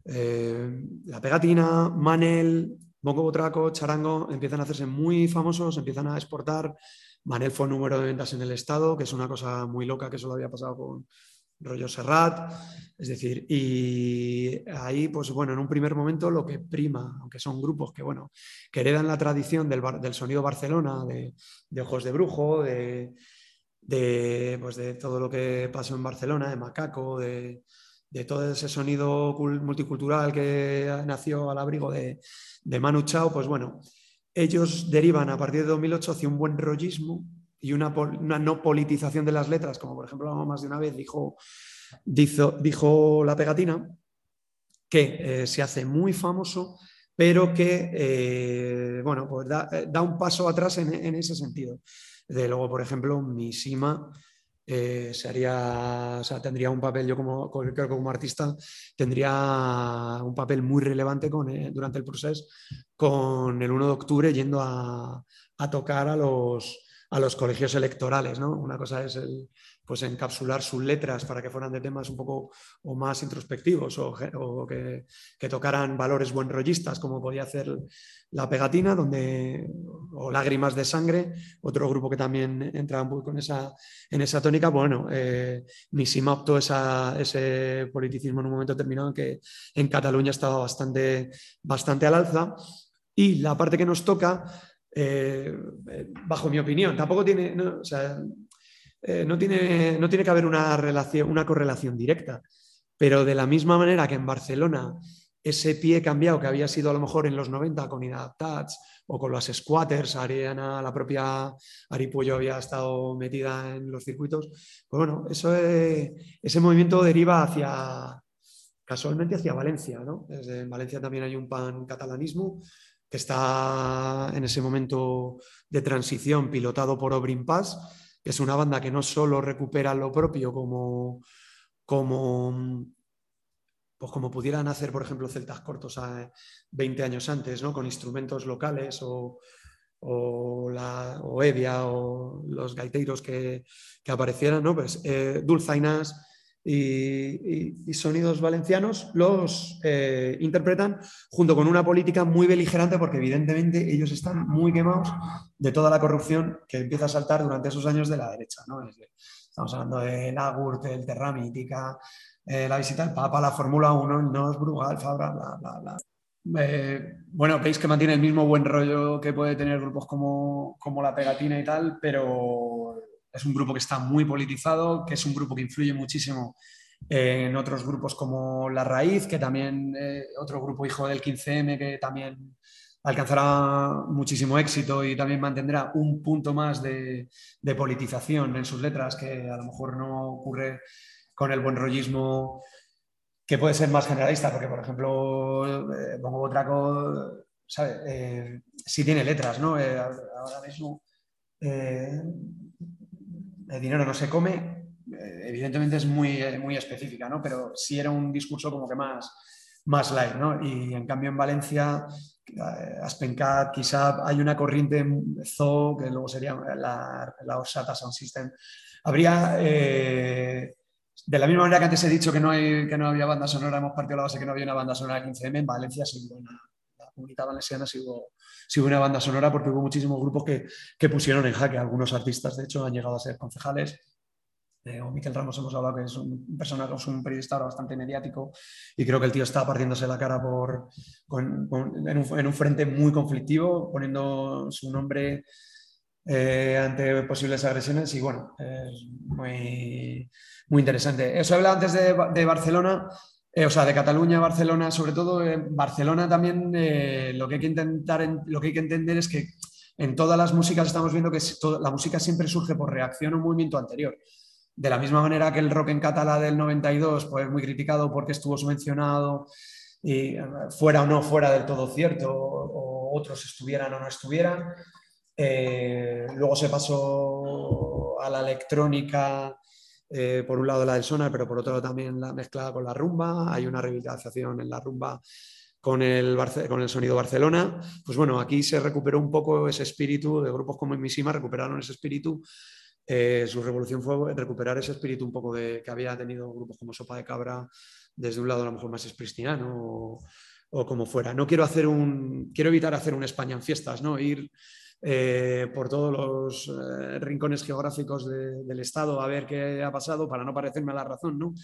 eh, La Pegatina, Manel, Bongo Botraco, Charango empiezan a hacerse muy famosos, empiezan a exportar. Manel fue número de ventas en el Estado, que es una cosa muy loca que solo había pasado con rollo Serrat. Es decir, y ahí, pues bueno, en un primer momento lo que prima, aunque son grupos que, bueno, que heredan la tradición del, sonido Barcelona, de, Ojos de Brujo, de, de, pues de todo lo que pasó en Barcelona, de Macaco, de, de todo ese sonido multicultural que nació al abrigo de, de Manu Chao, pues bueno, ellos derivan a partir de 2008 hacia un buen rollismo y una, no politización de las letras, como por ejemplo más de una vez dijo, dijo, dijo la pegatina, que eh, se hace muy famoso, pero que eh, bueno, pues da, da, un paso atrás en, en ese sentido. De luego, por ejemplo, mi Eh, o sea, tendría un papel, yo como, creo que como artista, tendría un papel muy relevante con, eh, durante el proceso con el 1 de octubre yendo a, a tocar a los, a los colegios electorales. ¿no? Una cosa es el, pues encapsular sus letras para que fueran de temas un poco o más introspectivos o, que, tocaran valores buenrollistas, como podía hacer La Pegatina, donde, o Lágrimas de Sangre, otro grupo que también entraba un con esa, en esa tónica. Bueno, eh, Missima optó ese politicismo en un momento determinado que en Cataluña estaba bastante, bastante al alza. Y la parte que nos toca, eh, bajo mi opinión, tampoco tiene, eh, no, tiene, no tiene que haber una, relación, una correlación directa, pero de la misma manera que en Barcelona ese pie cambiado que había sido a lo mejor en los 90 con Inadaptats o con las squatters, Ariana, la propia Ari había estado metida en los circuitos, pues bueno, eso ese movimiento deriva hacia, casualmente hacia Valencia, ¿no? en Valencia también hay un pan catalanismo que está en ese momento de transición pilotado por Obrin Paz es una banda que no solo recupera lo propio como, como, pues como pudieran hacer, por ejemplo, Celtas Cortos a 20 años antes, ¿no? con instrumentos locales o, o, la, o Evia o los gaiteiros que, que aparecieran, ¿no? pues, eh, dulzainas y, sonidos valencianos los eh, interpretan junto con una política muy beligerante porque evidentemente ellos están muy quemados de toda la corrupción que empieza a saltar durante esos años de la derecha. ¿no? Estamos hablando de Lagurt, el Terra Mítica, eh, la visita del Papa, la Fórmula 1, el NOS, Brugal, Fabra, bla, bla, bla. Eh, bueno, veis que mantiene el mismo buen rollo que puede tener grupos como, como La Pegatina y tal, pero es un grupo que está muy politizado, que es un grupo que influye muchísimo en otros grupos como La Raíz, que también, eh, otro grupo hijo del 15M, que también alcanzará muchísimo éxito y también mantendrá un punto más de, politización en sus letras, que a lo mejor no ocurre con el buen rollismo que puede ser más generalista, porque por ejemplo, eh, pongo otra cosa, eh, si tiene letras, ¿no? ahora mismo el dinero no se come, eh, evidentemente es muy, eh, muy específica, ¿no? Pero sí era un discurso como que más, más light, ¿no? Y en cambio en Valencia, eh, Aspencat, quizá hay una corriente Zoo, que luego sería la, la Sound System. Habría, de la misma manera que antes he dicho que no, hay, que no había banda sonora, hemos partido la base que no había una banda sonora 15M, en Valencia sí hubo una, comunidad valenciana sí hubo, sí una banda sonora porque hubo muchísimos grupos que, que, pusieron en jaque. Algunos artistas, de hecho, han llegado a ser concejales. Eh, o Miquel Ramos hemos hablado que es un personaje, es un periodista bastante mediático y creo que el tío está partiéndose la cara por, en, un, en, un, frente muy conflictivo, poniendo su nombre eh, ante posibles agresiones y bueno, es muy, muy interesante. Eso habla antes de, de Barcelona eh, o sea, de Cataluña Barcelona, sobre todo en Barcelona también, eh, lo que hay que intentar, lo que hay que entender es que en todas las músicas estamos viendo que la música siempre surge por reacción a un movimiento anterior. De la misma manera que el rock en catalá del 92 pues muy criticado porque estuvo subvencionado y eh, fuera o no fuera del todo cierto, o, otros estuvieran o no estuvieran. luego se pasó a la electrónica eh, por un lado la del sonar, pero por otro lado también la mezclada con la rumba. Hay una revitalización en la rumba con el, con el sonido Barcelona. Pues bueno, aquí se recuperó un poco ese espíritu, de grupos como Misima recuperaron ese espíritu. Eh, su revolución fue recuperar ese espíritu un poco de, que había tenido grupos como Sopa de Cabra, desde un lado a lo mejor más espristiano o, o como fuera. No quiero hacer un, quiero evitar hacer un España en fiestas, ¿no? Ir eh, por todos los eh, rincones geográficos del Estado a ver qué ha pasado para no parecerme a la razón, ¿no?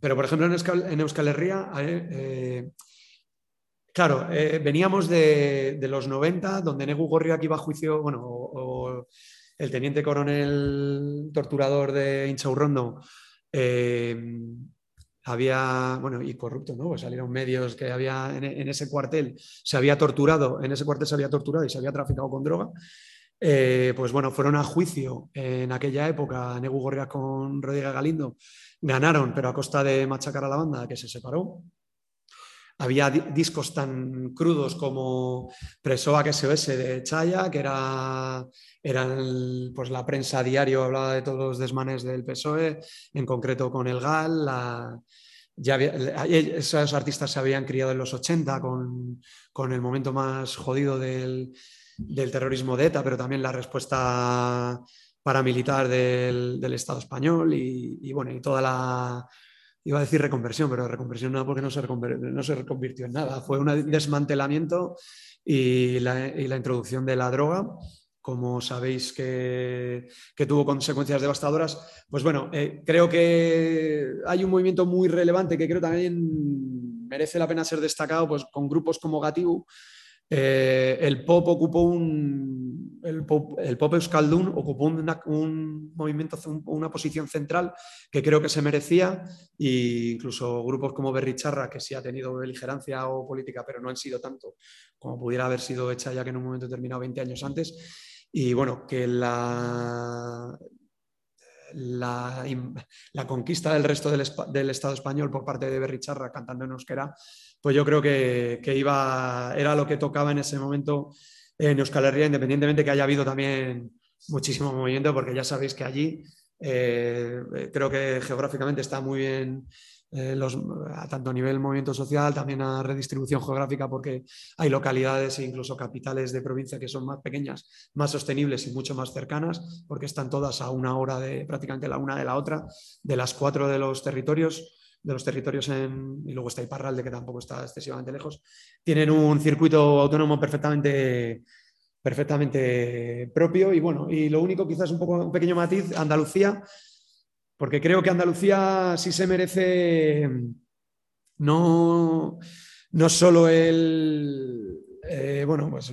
Pero, por ejemplo, en Euskal, Herria, eh, claro, veníamos de, los 90, donde Negu Gorriak iba a juicio, bueno, o, el teniente coronel torturador de Inchaurrondo había, bueno, y corrupto, ¿no? Pues salieron medios que había en, ese cuartel, se había torturado, en ese cuartel se había torturado y se había traficado con droga. Eh, pues bueno, fueron a juicio en aquella época, Negu Gorrias con Rodríguez Galindo, ganaron, pero a costa de machacar a la banda que se separó. Había discos tan crudos como Presoa SOS de Chaya, que era, pues la prensa diario, hablaba de todos los desmanes del PSOE, en concreto con el GAL. esos artistas se habían criado en los 80 con, el momento más jodido del, terrorismo de ETA, pero también la respuesta paramilitar del, del Estado español y, bueno, y toda la, iba a decir reconversión, pero reconversión no, porque no se, no se reconvirtió en nada. Fue un desmantelamiento y la, introducción de la droga, como sabéis que, tuvo consecuencias devastadoras. Pues bueno, eh, creo que hay un movimiento muy relevante que creo también merece la pena ser destacado pues, con grupos como Gatibu, eh, el pop ocupó un. El pop, el pop Euskaldun ocupó un movimiento, una posición central que creo que se merecía, e incluso grupos como Berricharra, que sí ha tenido beligerancia o política, pero no han sido tanto como pudiera haber sido hecha ya que en un momento determinado 20 años antes. Y bueno, que la, la, conquista del resto del, Estado español por parte de Berricharra cantando en euskera pues yo creo que, iba, era lo que tocaba en ese momento en Euskal Herria, independientemente que haya habido también muchísimo movimiento, porque ya sabéis que allí eh, creo que geográficamente está muy bien, eh, tanto a nivel movimiento social, también a redistribución geográfica, porque hay localidades e incluso capitales de provincia que son más pequeñas, más sostenibles y mucho más cercanas, porque están todas a una hora de prácticamente la una de la otra, de las cuatro de los territorios de los territorios en, y luego está Iparralde, que tampoco está excesivamente lejos, tienen un circuito autónomo perfectamente, perfectamente propio. Y bueno, y lo único quizás un, poco, un pequeño matiz, Andalucía, porque creo que Andalucía sí se merece no, no solo el... Eh, bueno, pues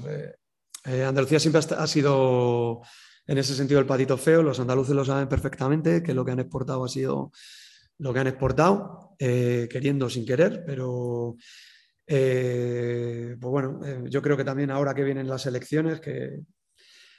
eh, Andalucía siempre ha sido en ese sentido el patito feo, los andaluces lo saben perfectamente, que lo que han exportado ha sido lo que han exportado, eh, queriendo sin querer, pero eh, pues bueno, eh, yo creo que también ahora que vienen las elecciones, que,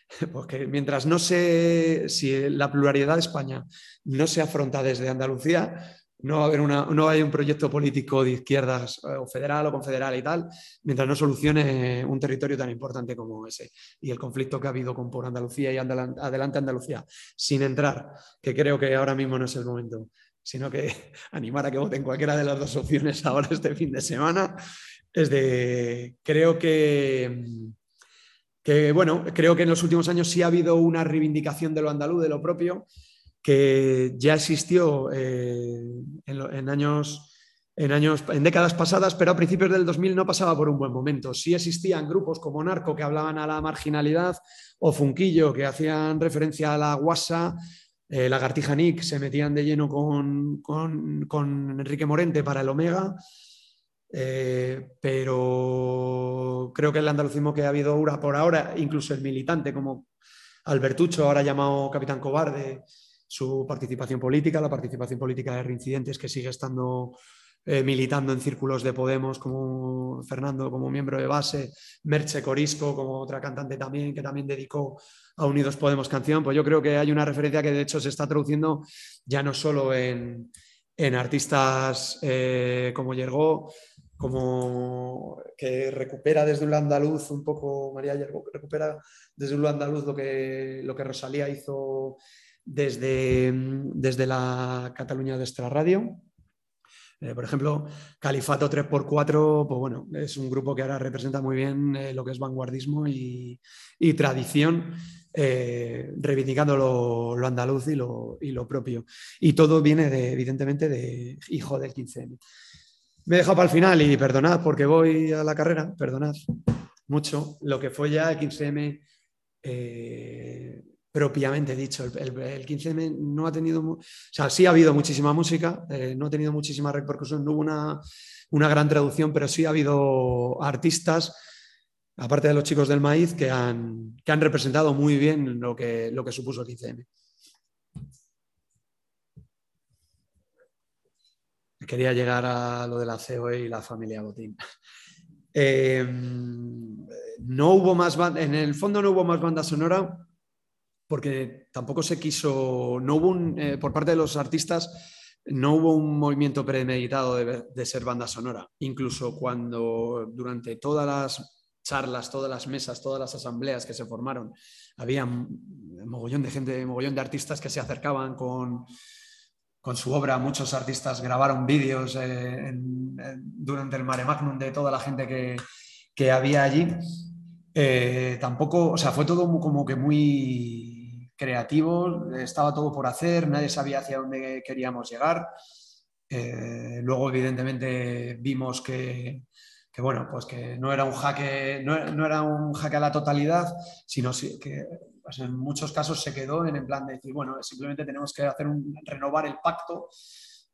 pues mientras no se, si la pluralidad de España no se afronta desde Andalucía, no va a haber una, no hay un proyecto político de izquierdas o federal o confederal y tal, mientras no solucione un territorio tan importante como ese. Y el conflicto que ha habido con por Andalucía y adelante Andalucía, sin entrar, que creo que ahora mismo no es el momento sino que animar a que voten cualquiera de las dos opciones ahora este fin de semana. Es creo que, que, bueno, creo que en los últimos años sí ha habido una reivindicación de lo andaluz, de lo propio, que ya existió eh, en, años, en años, en décadas pasadas, pero a principios del 2000 no pasaba por un buen momento. Sí existían grupos como Narco que hablaban a la marginalidad o Funquillo que hacían referencia a la guasa eh, Lagartija Nick se metían de lleno con, Enrique Morente para el Omega, eh, pero creo que el andalucismo que ha habido ahora, por ahora, incluso el militante como Albertucho, ahora llamado Capitán Cobarde, su participación política, la participación política de reincidentes que sigue estando eh, militando en círculos de Podemos, como Fernando como miembro de base, Merche Corisco como otra cantante también, que también dedicó a Unidos Podemos canción, pues yo creo que hay una referencia que de hecho se está traduciendo ya no solo en, artistas eh, como Yergo, como que recupera desde un andaluz un poco, María Yergo, recupera desde un andaluz lo que, lo que Rosalía hizo desde, desde la Cataluña de Extra Radio. Eh, por ejemplo, Califato 3x4, pues bueno, es un grupo que ahora representa muy bien eh, lo que es vanguardismo y, y tradición eh, reivindicando lo, andaluz y lo, propio. Y todo viene, de, evidentemente, de hijo del 15M. Me he dejado para el final y perdonad porque voy a la carrera, perdonad mucho, lo que fue ya el 15M eh, propiamente dicho. El, 15M no ha tenido, o sea, sí ha habido muchísima música, eh, no ha tenido muchísima repercusión, no hubo una, una gran traducción, pero sí ha habido artistas aparte de los chicos del maíz, que han, que han representado muy bien lo que, lo que supuso el 15M. Quería llegar a lo de la COE y la familia Botín. Eh, no hubo más en el fondo no hubo más banda sonora porque tampoco se quiso, no hubo un, eh, por parte de los artistas, no hubo un movimiento premeditado de, ser banda sonora. Incluso cuando durante todas las charlas, todas las mesas, todas las asambleas que se formaron, había mogollón de gente, mogollón de artistas que se acercaban con, con su obra. Muchos artistas grabaron vídeos eh, durante el mare magnum de toda la gente que, que había allí. Eh, tampoco, o sea, fue todo como que muy creativo, estaba todo por hacer, nadie sabía hacia dónde queríamos llegar. Eh, luego, evidentemente, vimos que, que, bueno, pues que no era un jaque, no, no, era un jaque a la totalidad, sino que pues en muchos casos se quedó en el plan de decir, bueno, simplemente tenemos que hacer un, renovar el pacto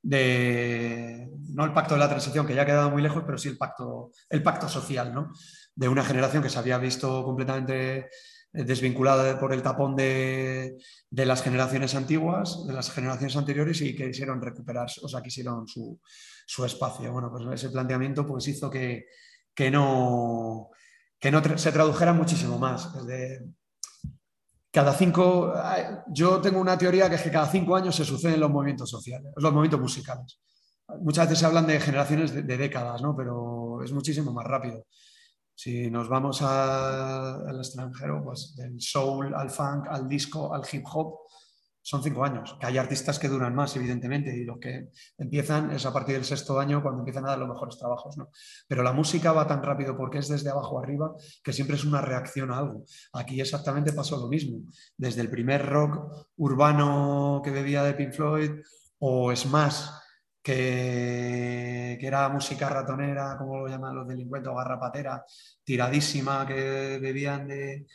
de, no el pacto de la transición, que ya ha quedado muy lejos, pero sí el pacto, el pacto social, ¿no? De una generación que se había visto completamente desvinculada por el tapón de, de, las generaciones antiguas, de las generaciones anteriores y que quisieron recuperar, o sea, quisieron su, su espacio. Bueno, pues ese planteamiento pues hizo que, que no, que no se tradujera muchísimo más. Cada cinco, yo tengo una teoría que es que cada cinco años se suceden los movimientos sociales, los movimientos musicales. Muchas veces se hablan de generaciones de, décadas, ¿no? pero es muchísimo más rápido. Si nos vamos al extranjero, pues del soul al funk, al disco, al hip hop, son cinco años, que hay artistas que duran más, evidentemente, y los que empiezan es a partir del sexto año cuando empiezan a dar los mejores trabajos. ¿no? Pero la música va tan rápido porque es desde abajo arriba que siempre es una reacción a algo. Aquí exactamente pasó lo mismo. Desde el primer rock urbano que bebía de Pink Floyd o Smash, que, era música ratonera, como lo llaman los delincuentes, o garrapatera, tiradísima, que bebían de,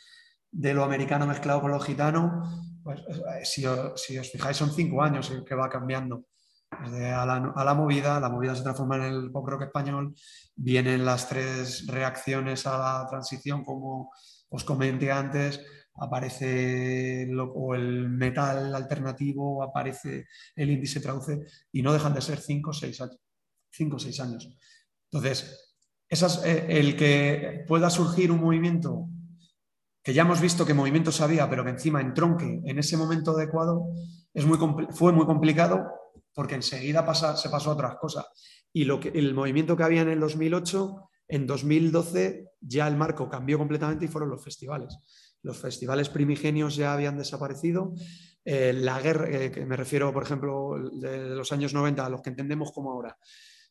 de lo americano mezclado con lo gitano pues, eh, si, os, fijáis, son cinco años que va cambiando. a, la, movida, la movida se transforma en el pop rock español, vienen las tres reacciones a la transición, como os comenté antes, aparece o el metal alternativo, aparece el indie, se traduce, y no dejan de ser cinco o seis, cinco, seis años. Entonces, eh, el que pueda surgir un movimiento que ya hemos visto que movimientos había, pero que encima entronque en ese momento adecuado, es muy fue muy complicado porque enseguida pasa, se pasó a otras cosas. Y lo que, el movimiento que había en el 2008, en 2012 ya el marco cambió completamente y fueron los festivales. Los festivales primigenios ya habían desaparecido. Eh, la guerra, eh, que me refiero, por ejemplo, de los años 90, a los que entendemos como ahora.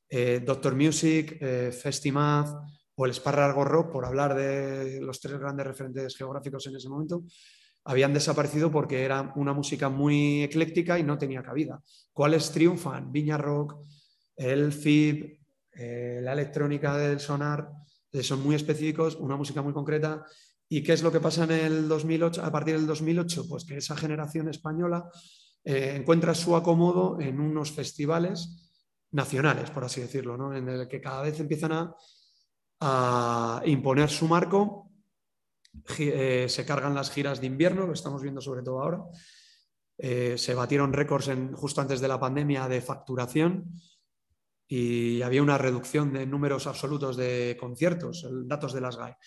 Eh, Doctor Music, Festimaz, o el Sparrargo Rock, por hablar de los tres grandes referentes geográficos en ese momento, habían desaparecido porque era una música muy ecléctica y no tenía cabida. ¿Cuáles triunfan? Viña Rock, el FIB, la electrónica del sonar, son muy específicos, una música muy concreta. ¿Y qué es lo que pasa en el 2008, a partir del 2008? Pues que esa generación española eh, encuentra su acomodo en unos festivales nacionales, por así decirlo, ¿no? en el que cada vez empiezan a imponer su marco. Eh, se cargan las giras de invierno, lo estamos viendo sobre todo ahora. Eh, se batieron récords en, justo antes de la pandemia de facturación y había una reducción de números absolutos de conciertos, datos de las GAE.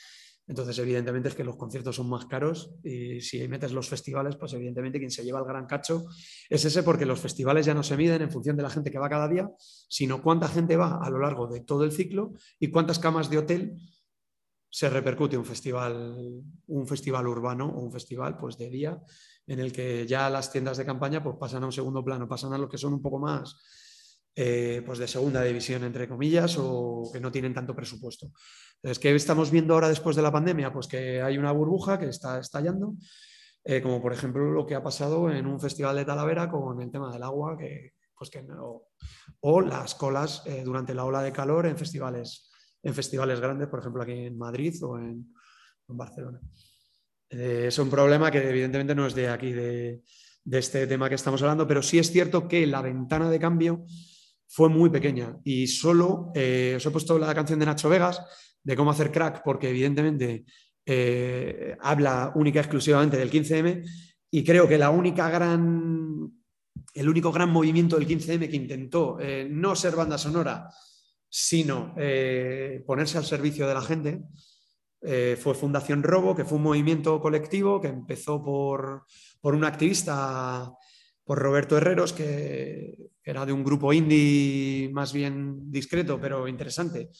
Entonces, evidentemente es que los conciertos son más caros y si metes los festivales, pues evidentemente quien se lleva el gran cacho es ese porque los festivales ya no se miden en función de la gente que va cada día, sino cuánta gente va a lo largo de todo el ciclo y cuántas camas de hotel se repercute un festival, un festival urbano o un festival pues de día en el que ya las tiendas de campaña pues pasan a un segundo plano, pasan a los que son un poco más eh, pues de segunda división, entre comillas, o que no tienen tanto presupuesto. Entonces, ¿qué estamos viendo ahora después de la pandemia? Pues que hay una burbuja que está estallando, eh, como por ejemplo lo que ha pasado en un festival de Talavera con el tema del agua, que, pues que o las colas eh, durante la ola de calor en festivales, en festivales grandes, por ejemplo aquí en Madrid o en, Barcelona. es un problema que evidentemente no es de aquí, de este tema que estamos hablando, pero sí es cierto que la ventana de cambio fue muy pequeña. Y solo eh, os he puesto la canción de Nacho Vegas de cómo hacer crack porque evidentemente eh, habla única y exclusivamente del 15M y creo que la única gran, el único gran movimiento del 15M que intentó eh, no ser banda sonora, sino ponerse al servicio de la gente, fue Fundación Robo, que fue un movimiento colectivo que empezó por, por un activista por Roberto Herreros, que era de un grupo indie más bien discreto, pero interesante,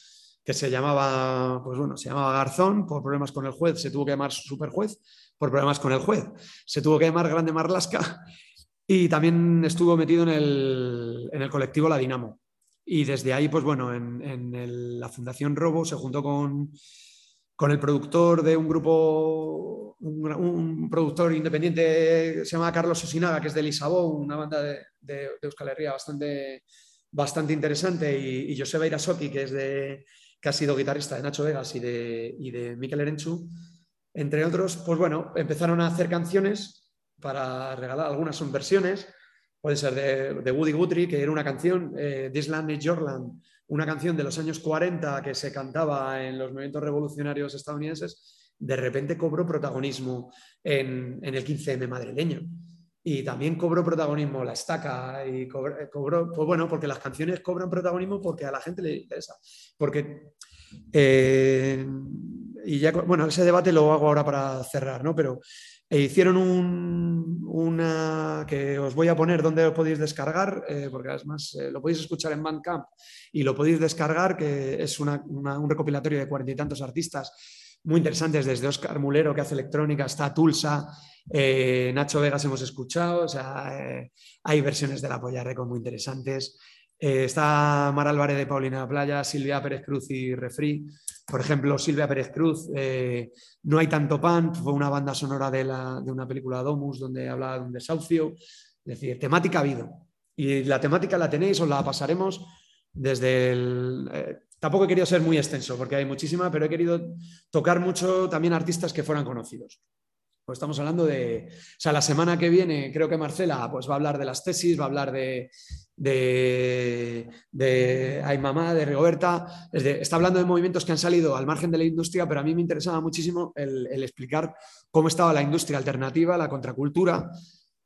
que se llamaba, pues bueno, se llamaba Garzón, por problemas con el juez, se tuvo que llamar Superjuez, por problemas con el juez, se tuvo que llamar Grande Marlasca y también estuvo metido en el, en el colectivo La Dinamo. Y desde ahí, pues bueno, en, en la Fundación Robo se juntó con, con el productor de un grupo, un, productor independiente, se llama Carlos Osinaga, que es de Lisabón, una banda de, de, Euskal Herria bastante, bastante interesante, y, y Joseba Irasoki, que, es de, que ha sido guitarrista de Nacho Vegas y de, y de Mikel Erenchu, entre otros, pues bueno, empezaron a hacer canciones para regalar, algunas son versiones, puede ser de, Woody Guthrie, que era una canción, eh, This Land is Your Land, una canción de los años 40 que se cantaba en los movimientos revolucionarios estadounidenses, de repente cobró protagonismo en, el 15M madrileño. Y también cobró protagonismo la estaca y cobró, pues bueno, porque las canciones cobran protagonismo porque a la gente le interesa. Porque, eh, y ya, bueno, ese debate lo hago ahora para cerrar, ¿no? Pero e hicieron una que os voy a poner donde lo podéis descargar, eh, porque además eh, lo podéis escuchar en Bandcamp y lo podéis descargar, que es un recopilatorio de cuarenta y tantos artistas muy interesantes, desde Oscar Mulero, que hace electrónica, hasta Tulsa, eh, Nacho Vegas hemos escuchado, o sea, hay versiones de la Polla muy interesantes. Está Mar Álvarez de Paulina Playa, Silvia Pérez Cruz y Refri. Por ejemplo, Silvia Pérez Cruz, eh, No hay tanto pan, fue una banda sonora de, una película Domus donde hablaba de un desahucio. Es decir, temática ha habido. Y la temática la tenéis, os la pasaremos desde el... Eh, tampoco he querido ser muy extenso porque hay muchísima, pero he querido tocar mucho también artistas que fueran conocidos. Pues estamos hablando de, o sea, la semana que viene creo que Marcela pues, va a hablar de las tesis, va a hablar de, de, de Mamá, de Rigoberta, está hablando de movimientos que han salido al margen de la industria, pero a mí me interesaba muchísimo el, explicar cómo estaba la industria alternativa, la contracultura,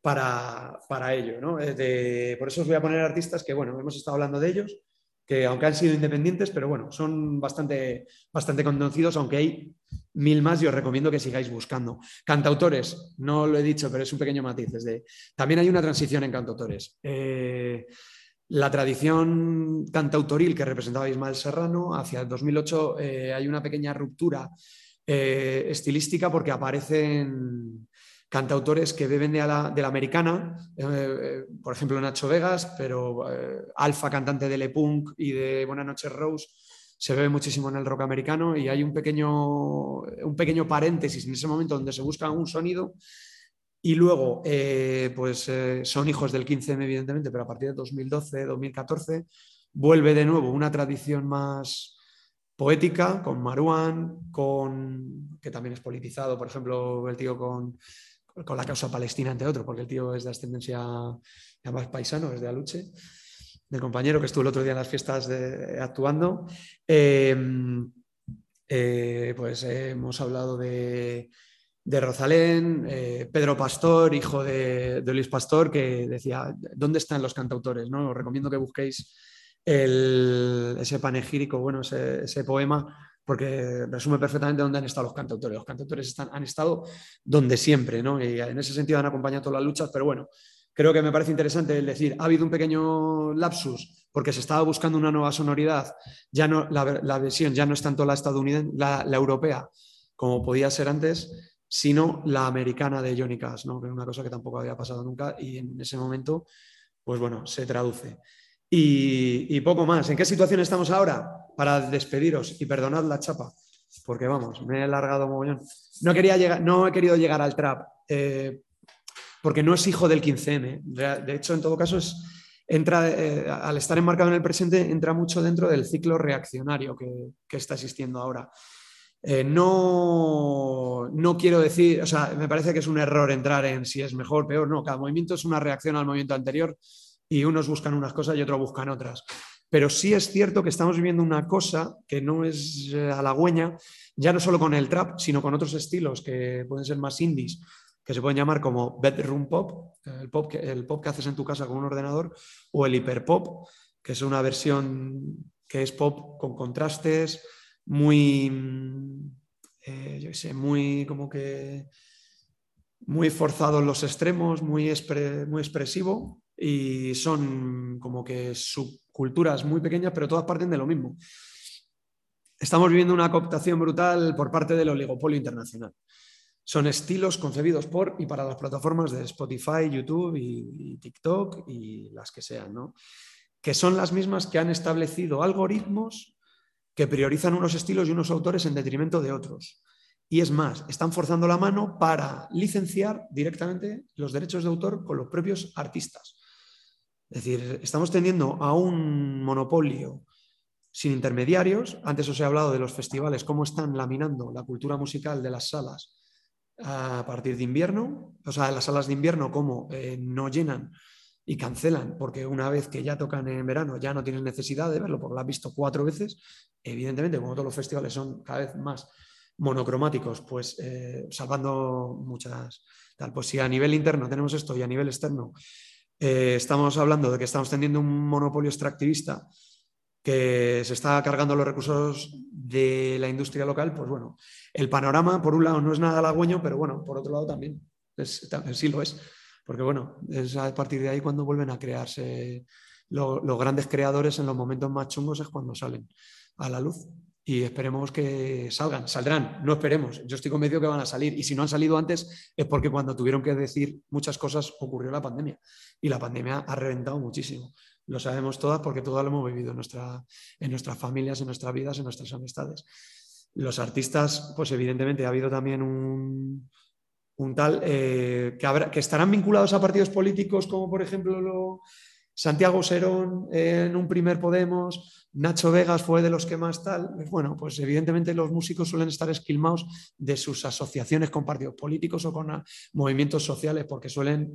para, para ello. ¿no? por eso os voy a poner artistas que, bueno, hemos estado hablando de ellos, que aunque han sido independientes, pero bueno, son bastante, bastante conocidos, aunque hay mil más y os recomiendo que sigáis buscando. Cantautores, no lo he dicho, pero es un pequeño matiz. También hay una transición en cantautores. Eh, la tradición cantautoril que representaba Ismael Serrano, hacia el 2008 eh, hay una pequeña ruptura eh, estilística porque aparecen cantautores que beben de la, americana, por ejemplo Nacho Vegas, pero Alfa, cantante de Le Punk y de Buenas noches Rose, se ve muchísimo en el rock americano y hay un pequeño, un pequeño paréntesis en ese momento donde se busca un sonido y luego, eh, pues eh, son hijos del 15M, evidentemente, pero a partir de 2012, 2014, vuelve de nuevo una tradición más poética, con Maruán, con, que también es politizado, por ejemplo, el tío con, con la causa palestina, entre otros, porque el tío es de ascendencia, además paisano, es de Aluche del compañero que estuvo el otro día en las fiestas actuando. Em, eh, pues hemos hablado de, Rosalén, eh, Pedro Pastor, hijo de, Luis Pastor, que decía, ¿dónde están los cantautores? ¿no? Os recomiendo que busquéis ese panegírico, bueno, ese, poema, porque resume perfectamente dónde han estado los cantautores. Los cantautores están, han estado donde siempre, ¿no? Y en ese sentido han acompañado todas las luchas, pero bueno, creo que me parece interesante el decir, ha habido un pequeño lapsus porque se estaba buscando una nueva sonoridad, ya no, la, versión ya no es tanto la estadounidense, la, europea, como podía ser antes, sino la americana de Johnny Cash, ¿no? que es una cosa que tampoco había pasado nunca y en ese momento, pues bueno, se traduce. Y, poco más. ¿En qué situación estamos ahora? Para despediros y perdonad la chapa, porque vamos, me he alargado mogollón. No, quería llegar, no he querido llegar al trap. Eh, porque no es hijo del 15M. De hecho, en todo caso, entra, eh, al estar enmarcado en el presente, entra mucho dentro del ciclo reaccionario que, está existiendo ahora. Eh, no, no quiero decir, o sea, me parece que es un error entrar en si es mejor peor, no, cada movimiento es una reacción al movimiento anterior, y unos buscan unas cosas y otros buscan otras. Pero sí es cierto que estamos viviendo una cosa que no es eh, halagüeña, ya no solo con el trap, sino con otros estilos que pueden ser más indies, que se pueden llamar como bedroom pop, el pop que, haces en tu casa con un ordenador, o el hiperpop, que es una versión que es pop con contrastes, muy, eh, yo sé, muy como que muy forzado en los extremos, muy, muy expresivo y son como que subculturas muy pequeñas, pero todas parten de lo mismo. Estamos viviendo una cooptación brutal por parte del oligopolio internacional. Son estilos concebidos por y para las plataformas de Spotify, YouTube y, TikTok y las que sean, ¿no? que son las mismas que han establecido algoritmos que priorizan unos estilos y unos autores en detrimento de otros. Y es más, están forzando la mano para licenciar directamente los derechos de autor con los propios artistas. Es decir, estamos teniendo a un monopolio sin intermediarios. Antes os he hablado de los festivales, cómo están laminando la cultura musical de las salas a partir de invierno, o sea, las salas de invierno como eh, no llenan y cancelan, porque una vez que ya tocan en verano ya no tienes necesidad de verlo, porque lo has visto cuatro veces, evidentemente, como todos los festivales son cada vez más monocromáticos, pues eh, salvando muchas tal. Pues si a nivel interno tenemos esto y a nivel externo eh, estamos hablando de que estamos teniendo un monopolio extractivista que se está cargando los recursos de la industria local, pues bueno, el panorama, por un lado, no es nada halagüeño, pero bueno, por otro lado también, sí lo es. Porque bueno, es a partir de ahí cuando vuelven a crearse los grandes creadores en los momentos más chungos es cuando salen a la luz. Y esperemos que salgan, saldrán, no esperemos. Yo estoy convencido que van a salir. Y si no han salido antes es porque cuando tuvieron que decir muchas cosas ocurrió la pandemia. Y la pandemia ha reventado muchísimo. Lo sabemos todas porque todas lo hemos vivido en, nuestra, en nuestras familias, en nuestras vidas, en nuestras amistades. Los artistas, pues evidentemente ha habido también un, tal eh, que, estarán vinculados a partidos políticos como por ejemplo lo, Santiago Serón en un primer Podemos, Nacho Vegas fue de los que más tal. Bueno, pues evidentemente los músicos suelen estar esquilmados de sus asociaciones con partidos políticos o con movimientos sociales porque suelen,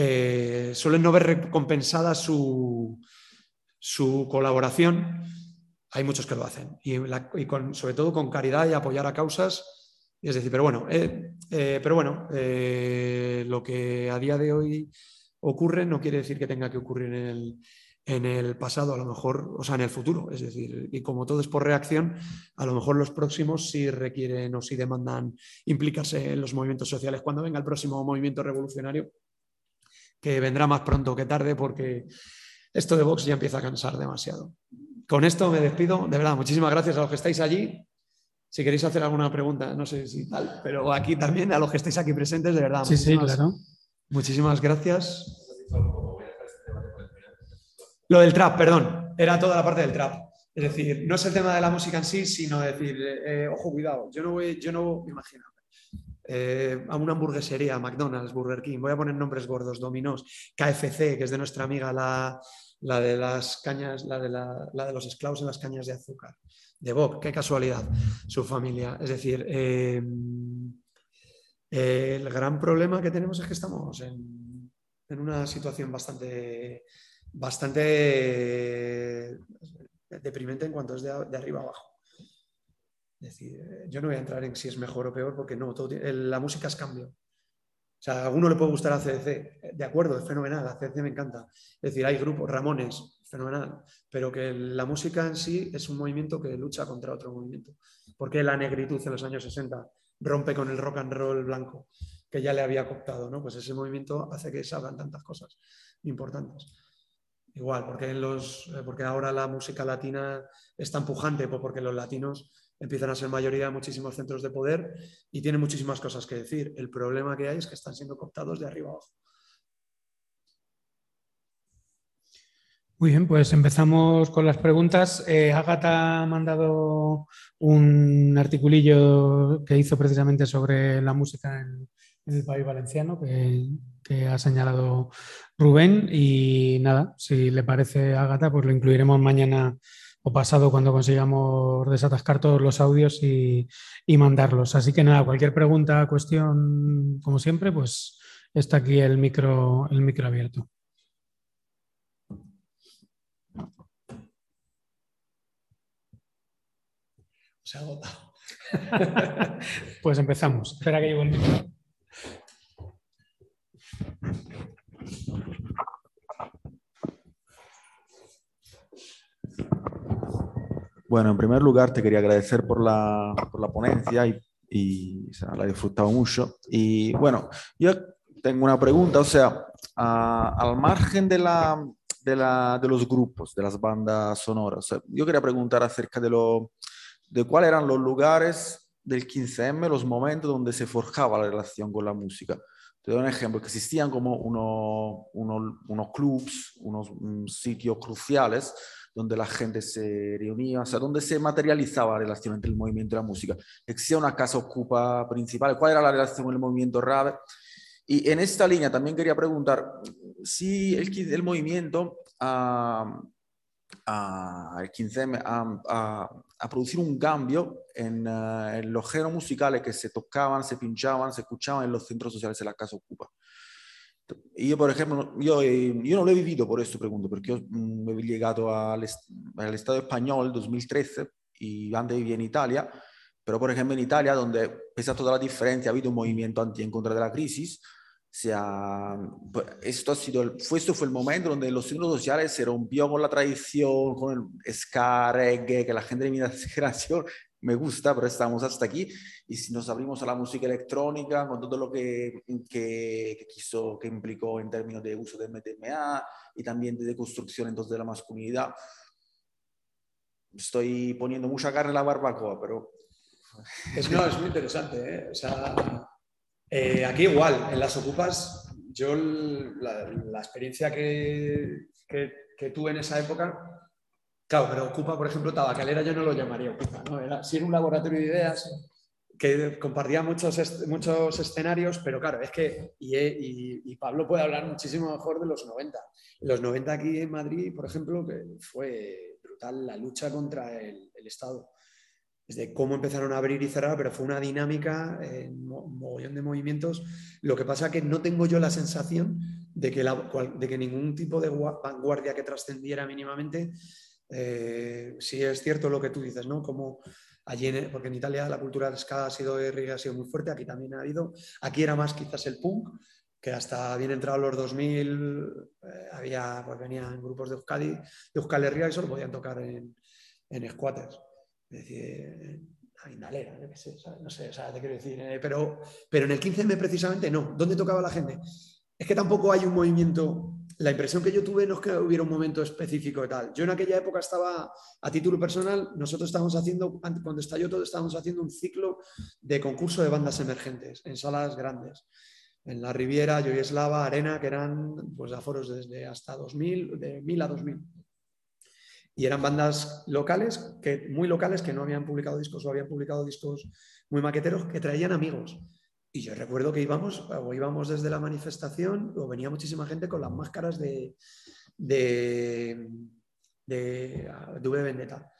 eh, suelen no ver recompensada su, su colaboración hay muchos que lo hacen y, sobre todo con caridad y apoyar a causas. Es decir, pero bueno, eh, eh, pero bueno lo que a día de hoy ocurre no quiere decir que tenga que ocurrir en el, en el pasado, a lo mejor, o sea, en el futuro. Es decir, y como todo es por reacción, a lo mejor los próximos sí requieren o sí demandan implicarse en los movimientos sociales cuando venga el próximo movimiento revolucionario, que vendrá más pronto que tarde porque esto de Vox ya empieza a cansar demasiado con esto me despido. De verdad, muchísimas gracias a los que estáis allí. Si queréis hacer alguna pregunta, no sé si tal, pero aquí también a los que estáis aquí presentes, de verdad. Sí, sí, claro. Muchísimas gracias. Lo del trap, perdón, era toda la parte del trap. Es decir, no es el tema de la música en sí, sino decir, eh, ojo, cuidado, yo no voy, yo no me imagino. Eh, a una hamburguesería, McDonald's, Burger King, voy a poner nombres gordos, Dominos, KFC, que es de nuestra amiga la, la de las cañas, la de, la, de los esclavos en las cañas de azúcar, de Bob, qué casualidad, su familia. Es decir, eh, el gran problema que tenemos es que estamos en, una situación bastante, bastante deprimente en cuanto es de, arriba abajo. Es decir, yo no voy a entrar en si es mejor o peor porque no, la música es cambio. O sea, a alguno le puede gustar a CDC, de acuerdo, es fenomenal, a CDC me encanta. Es decir, hay grupos, Ramones, fenomenal, pero que la música en sí es un movimiento que lucha contra otro movimiento. Porque la negritud en los años 60 rompe con el rock and roll blanco que ya le había cooptado, ¿no? Pues ese movimiento hace que salgan tantas cosas importantes. Igual, porque, en los, eh, porque ahora la música latina está empujante, pues porque los latinos empiezan a ser mayoría muchísimos centros de poder y tienen muchísimas cosas que decir. El problema que hay es que están siendo cooptados de arriba abajo. Muy bien, pues empezamos con las preguntas. Eh, Agata ha mandado un articulillo que hizo precisamente sobre la música en, el país valenciano que, ha señalado Rubén. Y nada, si le parece Agata, pues lo incluiremos mañana o pasado cuando consigamos desatascar todos los audios y, mandarlos. Así que nada, cualquier pregunta, cuestión, como siempre, pues está aquí el micro, el micro abierto. Se ha agotado. pues empezamos. Espera que llevo el micro. Bueno, en primer lugar te quería agradecer por la, por la ponencia y, y o sea, la he disfrutado mucho. Y bueno, yo tengo una pregunta, o sea, a, al margen de, la, de, la, de, los grupos, de las bandas sonoras, o sea, yo quería preguntar acerca de, lo, de cuáles eran los lugares del 15M, los momentos donde se forjaba la relación con la música. Te doy un ejemplo, que existían como unos, unos, unos clubs, unos um, sitios cruciales donde la gente se reunía, o sea, donde se materializaba la relación entre el movimiento y la música. Existía una casa ocupa principal, ¿cuál era la relación con el movimiento rave? Y en esta línea también quería preguntar si el, el movimiento a, a, el 15M a, producir un cambio en, uh, en, los géneros musicales que se tocaban, se pinchaban, se escuchaban en los centros sociales de la casa ocupa. Y yo, por ejemplo, yo, yo no lo he vivido, por esto pregunto, porque yo me he llegado al, al Estado español 2013 y antes vivía en Italia, pero por ejemplo en Italia, donde pese a toda la diferencia ha habido un movimiento anti en contra de la crisis, sea, esto, ha sido, fue, esto fue el momento donde los signos sociales se rompió con la tradición, con el ska, reggae, que la gente de mi generación me gusta, pero estamos hasta aquí. Y si nos abrimos a la música electrónica, con todo lo que, que, que quiso, que implicó en términos de uso de MDMA y también de deconstrucción entonces de la masculinidad, estoy poniendo mucha carne en la barbacoa, pero... Es, no, es muy interesante, ¿eh? O sea, eh, aquí igual, en las ocupas, yo la, la experiencia que, que, que tuve en esa época Claro, pero Ocupa, por ejemplo, Tabacalera yo no lo llamaría Ocupa. Era, sí era un laboratorio de ideas que compartía muchos, muchos escenarios, pero claro, es que, y, y, Pablo puede hablar muchísimo mejor de los 90. Los 90 aquí en Madrid, por ejemplo, que fue brutal la lucha contra el, Estado. Desde cómo empezaron a abrir y cerrar, pero fue una dinámica en mogollón de movimientos. Lo que pasa que no tengo yo la sensación de que, de que ningún tipo de vanguardia que trascendiera mínimamente eh, sí es cierto lo que tú dices, ¿no? Como allí, en, porque en Italia la cultura del ska ha sido, ha sido muy fuerte, aquí también ha habido. Aquí era más quizás el punk, que hasta bien entrado los 2000 eh, había, pues venían grupos de Euskadi, de Euskal Herria y solo podían tocar en, en squatters. Es decir, a Indalera, no sé, no sé, o sea, te quiero decir, eh, pero, pero en el 15M precisamente no. ¿Dónde tocaba la gente? Es que tampoco hay un movimiento la impresión que yo tuve no es que hubiera un momento específico y tal. Yo en aquella época estaba, a título personal, nosotros estábamos haciendo, cuando estalló todo, estábamos haciendo un ciclo de concurso de bandas emergentes en salas grandes. En la Riviera, Yoyeslava, Arena, que eran pues, aforos desde hasta 2000, de 1000 a 2000. Y eran bandas locales, que, muy locales, que no habían publicado discos o habían publicado discos muy maqueteros, que traían amigos. Y yo recuerdo que íbamos, o íbamos desde la manifestación, o venía muchísima gente con las máscaras de, de, de, de v Vendetta.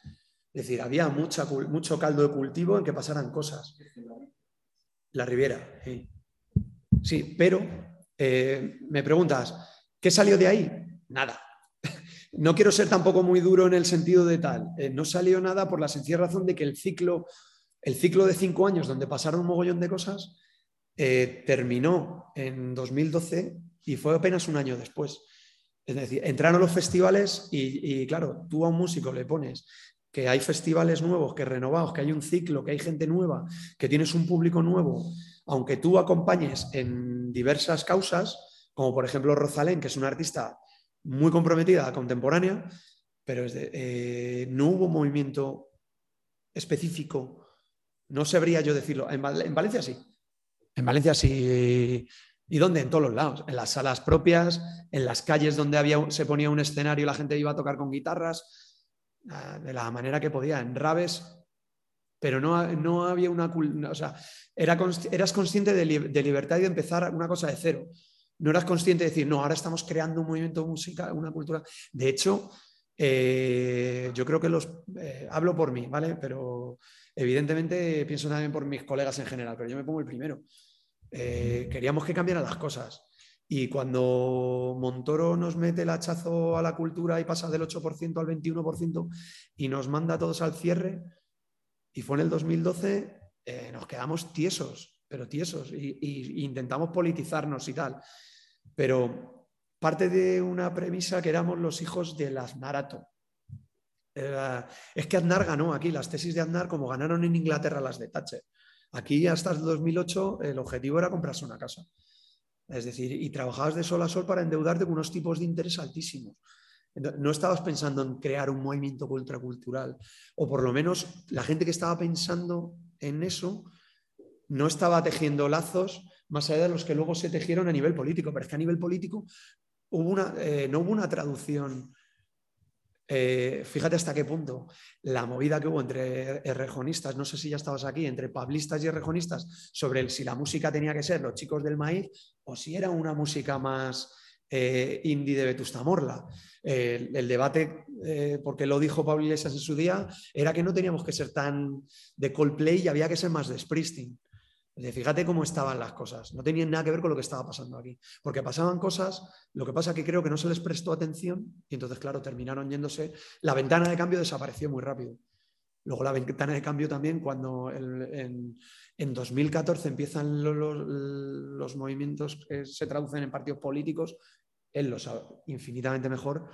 Es decir, había mucha, mucho caldo de cultivo en que pasaran cosas. La Riviera, sí. Sí, pero eh, me preguntas, ¿qué salió de ahí? Nada. No quiero ser tampoco muy duro en el sentido de tal. Eh, no salió nada por la sencilla razón de que el ciclo, el ciclo de cinco años donde pasaron un mogollón de cosas, eh, terminó en 2012 y fue apenas un año después. Es decir, entraron los festivales y, claro, tú a un músico le pones que hay festivales nuevos, que renovados, que hay un ciclo, que hay gente nueva, que tienes un público nuevo, aunque tú acompañes en diversas causas, como por ejemplo Rosalén, que es una artista muy comprometida, contemporánea, pero eh, no hubo movimiento específico, no sabría yo decirlo. En Valencia sí, en Valencia sí. ¿Y dónde? En todos los lados. En las salas propias, en las calles donde había, se ponía un escenario y la gente iba a tocar con guitarras, ah, de la manera que podía, en raves, pero no, no había una... O sea, era, eras consciente de, libertad y de empezar una cosa de cero. No eras consciente de decir, no, ahora estamos creando un movimiento de música, una cultura. De hecho, eh, yo creo que los... Eh, hablo por mí, ¿vale? Pero evidentemente pienso también por mis colegas en general, pero yo me pongo el primero. Eh, queríamos que cambiaran las cosas. Y cuando Montoro nos mete el hachazo a la cultura y pasa del 8% al 21% y nos manda a todos al cierre, Y fue en el 2012, eh, nos quedamos tiesos, pero tiesos, y, intentamos politizarnos y tal. Pero parte de una premisa que éramos los hijos del Aznarato. es que Aznar ganó aquí, las tesis de Aznar, como ganaron en Inglaterra las de Thatcher. Aquí hasta el 2008 el objetivo era comprarse una casa. Es decir, y trabajabas de sol a sol para endeudarte con unos tipos de interés altísimos. No estabas pensando en crear un movimiento contracultural, o por lo menos la gente que estaba pensando en eso no estaba tejiendo lazos más allá de los que luego se tejieron a nivel político, pero es que a nivel político eh, no hubo una traducción eh, fíjate hasta qué punto la movida que hubo entre errejonistas, no sé si ya estabas aquí, entre pablistas y errejonistas, sobre si la música tenía que ser los chicos del maíz o si era una música más eh, indie de Vetusta Morla. el debate, eh, porque lo dijo Pablo Iglesias en su día, era que no teníamos que ser tan de Coldplay y había que ser más de Springsteen. Fíjate cómo estaban las cosas. No tenían nada que ver con lo que estaba pasando aquí. Porque pasaban cosas, lo que pasa que creo que no se les prestó atención y entonces, claro, terminaron yéndose. La ventana de cambio desapareció muy rápido. Luego la ventana de cambio también, cuando en, 2014 empiezan los, movimientos que se traducen en partidos políticos, él lo sabe infinitamente mejor,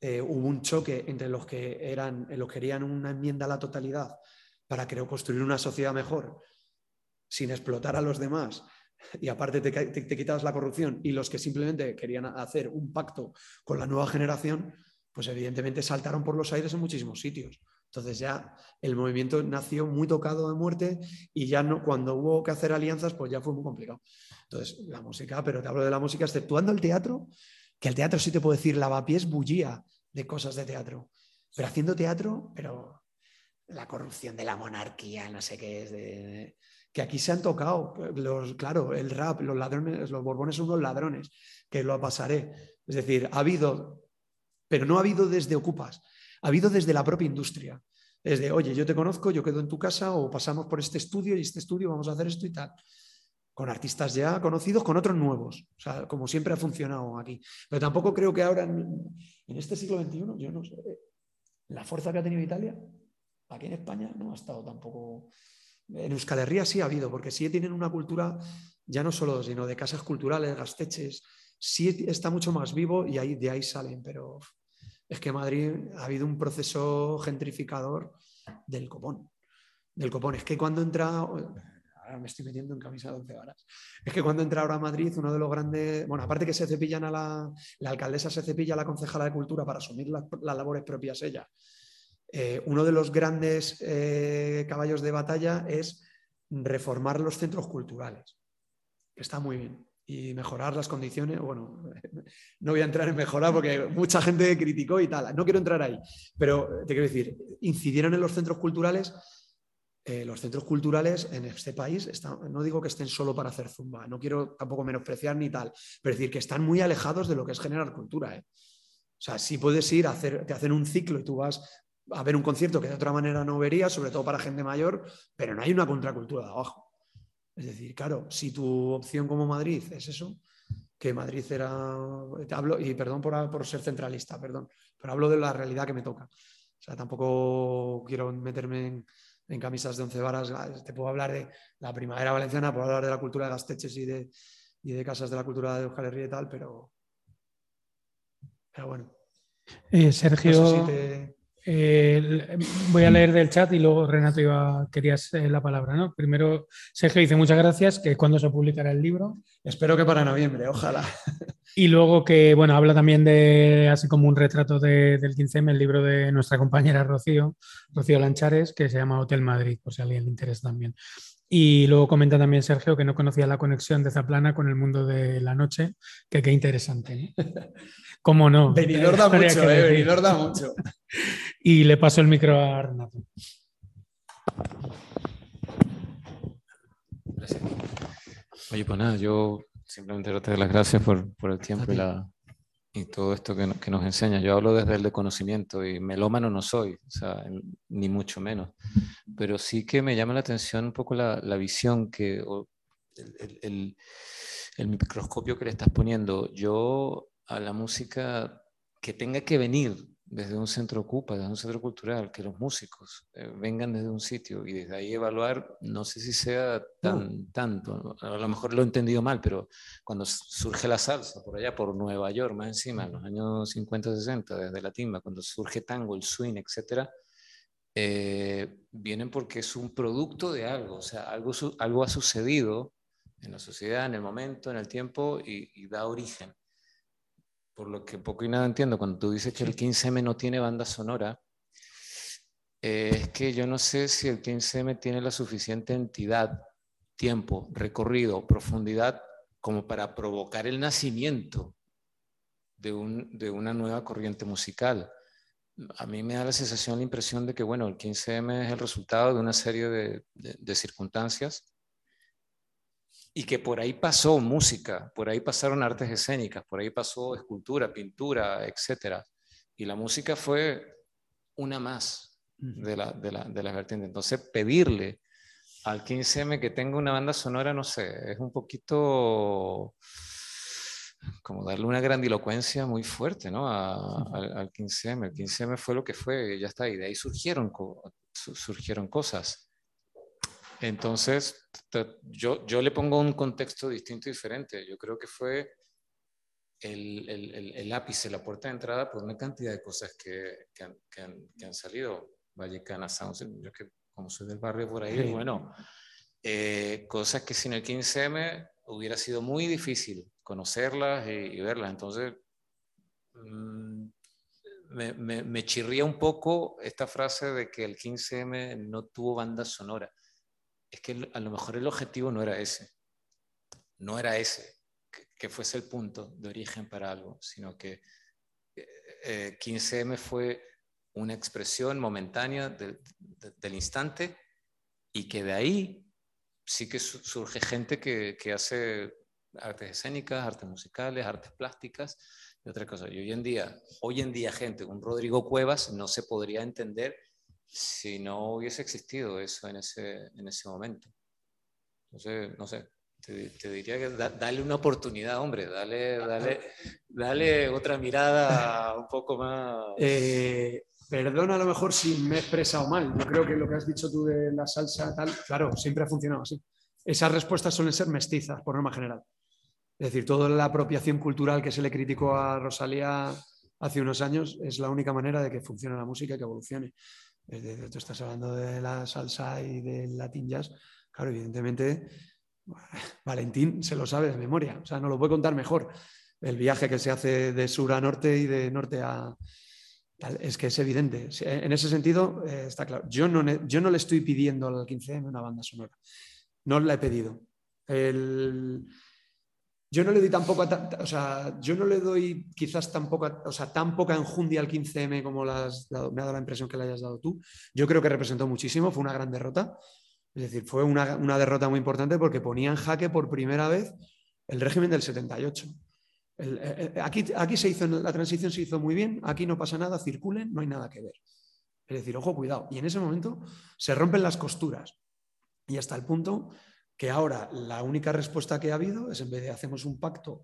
eh, hubo un choque entre los que, eran, los que querían una enmienda a la totalidad para creo, construir una sociedad mejor sin explotar a los demás y aparte te, quitabas la corrupción y los que simplemente querían hacer un pacto con la nueva generación, pues evidentemente saltaron por los aires en muchísimos sitios. Entonces ya el movimiento nació muy tocado de muerte y ya no, cuando hubo que hacer alianzas, pues ya fue muy complicado. Entonces, la música, pero te hablo de la música, exceptuando el teatro, que el teatro sí te puedo decir, lavapiés bullía de cosas de teatro. Pero haciendo teatro, pero la corrupción de la monarquía, no sé qué es, de, que aquí se han tocado, los, claro, el rap, los ladrones, los borbones son unos ladrones, que lo pasaré. Es decir, ha habido, pero no ha habido desde Ocupas, ha habido desde la propia industria. Desde, oye, yo te conozco, yo quedo en tu casa o pasamos por este estudio y este estudio vamos a hacer esto y tal. Con artistas ya conocidos, con otros nuevos. O sea, como siempre ha funcionado aquí. Pero tampoco creo que ahora, en, este siglo XXI, yo no sé, la fuerza que ha tenido Italia, aquí en España, no ha estado tampoco en Euskal Herria sí ha habido, porque sí tienen una cultura, ya no solo, sino de casas culturales, gasteches, sí está mucho más vivo y de ahí salen, pero es que Madrid ha habido un proceso gentrificador del copón. Del copón. Es que cuando entra, ahora me estoy metiendo en camisa de 11 horas, es que cuando entra ahora a Madrid, uno de los grandes, bueno, aparte que se cepillan a la, la alcaldesa se cepilla a la concejala de cultura para asumir las, las labores propias ella eh, uno de los grandes eh, caballos de batalla es reformar los centros culturales, que está muy bien, y mejorar las condiciones. Bueno, no voy a entrar en mejorar porque mucha gente criticó y tal, no quiero entrar ahí, pero te quiero decir, incidieron en los centros culturales. Eh, los centros culturales en este país, no digo que estén solo para hacer zumba, no quiero tampoco menospreciar ni tal, pero decir que están muy alejados de lo que es generar cultura. O sea, si puedes ir hacer, te hacen un ciclo y tú vas a ver un concierto que de otra manera no vería, sobre todo para gente mayor, pero no hay una contracultura de abajo. Es decir, claro, si tu opción como Madrid es eso, que Madrid era, te hablo, y perdón por, ser centralista, perdón, pero hablo de la realidad que me toca. O sea, tampoco quiero meterme en, camisas de once varas, te puedo hablar de la primavera valenciana, puedo hablar de la cultura de Gasteches y de, de casas de la cultura de Euskal Herria y tal, pero, pero bueno. Eh, Sergio, eh, voy a leer del chat y luego Renato iba, querías eh, la palabra. ¿no? Primero, Sergio dice muchas gracias, que cuando se publicará el libro. Espero que para noviembre, ojalá. Y luego que, bueno, habla también de, así como un retrato del 15M, el libro de nuestra compañera Rocío, Rocío Lanchares, que se llama Hotel Madrid, por si a alguien le interesa también. Y luego comenta también Sergio que no conocía la conexión de Zaplana con el mundo de la noche, que qué interesante. ¿Cómo no? Venidor da mucho, eh, venidor da mucho. Y le paso el micro a Renato. Gracias. Oye, pues nada, yo simplemente darte las gracias por, por el tiempo y, la, y, todo esto que, que, nos enseña. Yo hablo desde el de conocimiento y melómano no soy, o sea, ni mucho menos. Pero sí que me llama la atención un poco la, la visión que, el, el, el, microscopio que le estás poniendo. Yo a la música que tenga que venir desde un centro ocupa, desde un centro cultural, que los músicos eh, vengan desde un sitio y desde ahí evaluar, no sé si sea tan tanto, a lo mejor lo he entendido mal, pero cuando surge la salsa por allá, por Nueva York, más encima, en los años 50, 60, desde la timba, cuando surge tango, el swing, etcétera, eh, vienen porque es un producto de algo, o sea, algo, algo ha sucedido en la sociedad, en el momento, en el tiempo y da origen por lo que poco y nada entiendo, cuando tú dices que el 15M no tiene banda sonora, eh, es que yo no sé si el 15M tiene la suficiente entidad, tiempo, recorrido, profundidad como para provocar el nacimiento de, una nueva corriente musical. A mí me da la sensación, la impresión de que, bueno, el 15M es el resultado de una serie de circunstancias y que por ahí pasó música, por ahí pasaron artes escénicas, por ahí pasó escultura, pintura, etc. Y la música fue una más de, la, de, la, de las vertientes. Entonces, pedirle al 15M que tenga una banda sonora, no sé, es un poquito como darle una grandilocuencia muy fuerte ¿no? al, 15M. El 15M fue lo que fue, ya está, y de ahí surgieron, surgieron cosas. Entonces, yo, yo le pongo un contexto distinto y diferente. Yo creo que fue el, el, el, ápice, la puerta de entrada por una cantidad de cosas que, que, han, que, han, que han, salido. Vallecana Sounds, yo que como soy del barrio por ahí, bueno, eh, cosas que sin el 15M hubiera sido muy difícil conocerlas y, verlas. Entonces, mm, me, me, me, chirría un poco esta frase de que el 15M no tuvo banda sonora es que a lo mejor el objetivo no era ese, no era ese, que, fuese el punto de origen para algo, sino que 15M eh, fue una expresión momentánea del instante y que de ahí sí que surge gente que, hace artes escénicas, artes musicales, artes plásticas y otra cosa. Y hoy en día, hoy en día gente, un Rodrigo Cuevas no se podría entender si no hubiese existido eso en ese, en ese momento. Entonces, no sé, te, diría que dale una oportunidad, hombre, dale, dale, dale otra mirada un poco más... Eh, perdona a lo mejor si me he expresado mal, yo creo que lo que has dicho tú de la salsa tal, claro, siempre ha funcionado así. Esas respuestas suelen ser mestizas, por norma general. Es decir, toda la apropiación cultural que se le criticó a Rosalía hace unos años es la única manera de que funcione la música y que evolucione tú estás hablando de la salsa y del latin jazz, claro, evidentemente Valentín se lo sabe de memoria, o sea, no lo puede contar mejor. El viaje que se hace de sur a norte y de norte a... Es que es evidente. En ese sentido, eh, está claro. Yo no, yo no le estoy pidiendo al 15 una banda sonora. No la he pedido. El, yo no le doy tampoco, o sea, yo no le doy quizás tampoco, o sea, tan poca enjundia al 15M como me ha dado la impresión que le hayas dado tú. Yo creo que representó muchísimo, fue una gran derrota. Es decir, fue una, derrota muy importante porque ponía en jaque por primera vez el régimen del 78. Eh, eh, aquí, aquí se hizo, la transición se hizo muy bien, aquí no pasa nada, circulen, no hay nada que ver. Es decir, ojo, cuidado. Y en ese momento se rompen las costuras. Y hasta el punto que ahora la única respuesta que ha habido es en vez de hacemos un pacto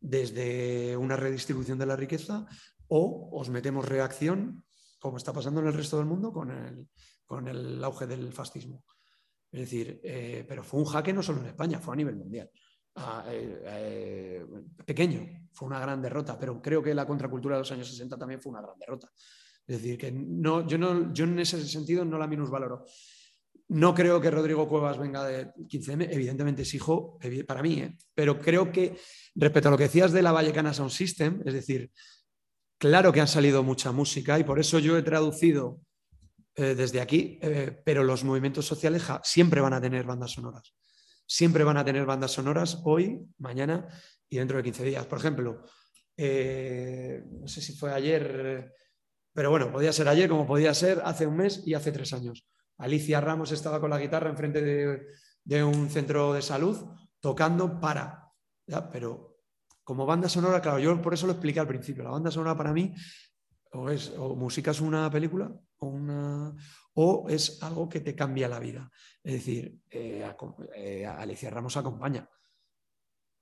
desde una redistribución de la riqueza o os metemos reacción, como está pasando en el resto del mundo, con el, con el auge del fascismo. Es decir, eh, pero fue un jaque no solo en España, fue a nivel mundial. Ah, eh, eh, pequeño, fue una gran derrota, pero creo que la contracultura de los años 60 también fue una gran derrota. Es decir, que no, yo, no, yo en ese sentido no la minusvaloro. No creo que Rodrigo Cuevas venga de 15M, evidentemente es hijo para mí, ¿eh? pero creo que respecto a lo que decías de la Vallecana Sound System, es decir, claro que han salido mucha música y por eso yo he traducido eh, desde aquí, eh, pero los movimientos sociales siempre van a tener bandas sonoras. Siempre van a tener bandas sonoras hoy, mañana y dentro de 15 días. Por ejemplo, no sé si fue ayer, pero bueno, podía ser ayer como podía ser hace un mes y hace tres años Alicia Ramos estaba con la guitarra enfrente de, un centro de salud tocando para. Pero como banda sonora, claro, yo por eso lo expliqué al principio. La banda sonora para mí o es o música es una película o, una, o es algo que te cambia la vida. Es decir, eh, eh, Alicia Ramos acompaña.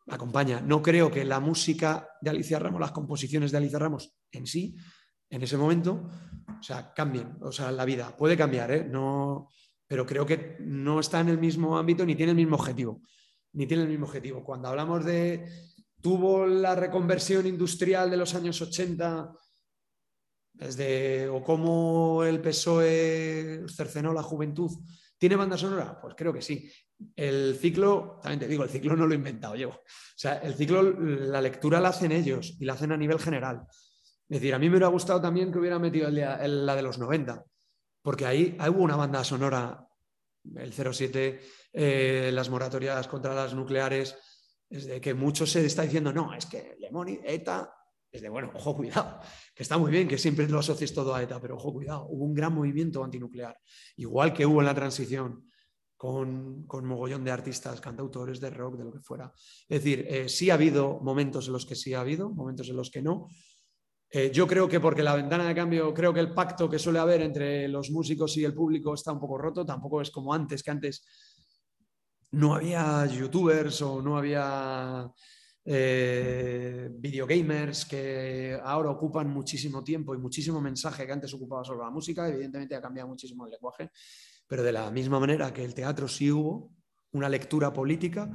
Acompaña. No creo que la música de Alicia Ramos, las composiciones de Alicia Ramos en sí, en ese momento, o sea, cambien, o sea, la vida puede cambiar, ¿eh? No, pero creo que no está en el mismo ámbito ni tiene el mismo objetivo, ni tiene el mismo objetivo. Cuando hablamos de, tuvo la reconversión industrial de los años 80, desde, o cómo el PSOE cercenó la juventud, ¿tiene banda sonora? Pues creo que sí. El ciclo, también te digo, el ciclo no lo he inventado yo. O sea, el ciclo, la lectura la hacen ellos y la hacen a nivel general. Es decir, a mí me hubiera gustado también que hubiera metido la de los 90, porque ahí, hubo una banda sonora, el 07, eh, las moratorias contra las nucleares, es de que mucho se está diciendo, no, es que Lemoni, ETA, es de, bueno, ojo, cuidado, que está muy bien que siempre lo asocies todo a ETA, pero ojo, cuidado, hubo un gran movimiento antinuclear, igual que hubo en la transición. Con, con mogollón de artistas, cantautores de rock, de lo que fuera. Es decir, eh, sí ha habido momentos en los que sí ha habido, momentos en los que no, eh, yo creo que porque la ventana de cambio, creo que el pacto que suele haber entre los músicos y el público está un poco roto, tampoco es como antes, que antes no había youtubers o no había eh, videogamers que ahora ocupan muchísimo tiempo y muchísimo mensaje que antes ocupaba solo la música, evidentemente ha cambiado muchísimo el lenguaje, pero de la misma manera que el teatro sí hubo una lectura política,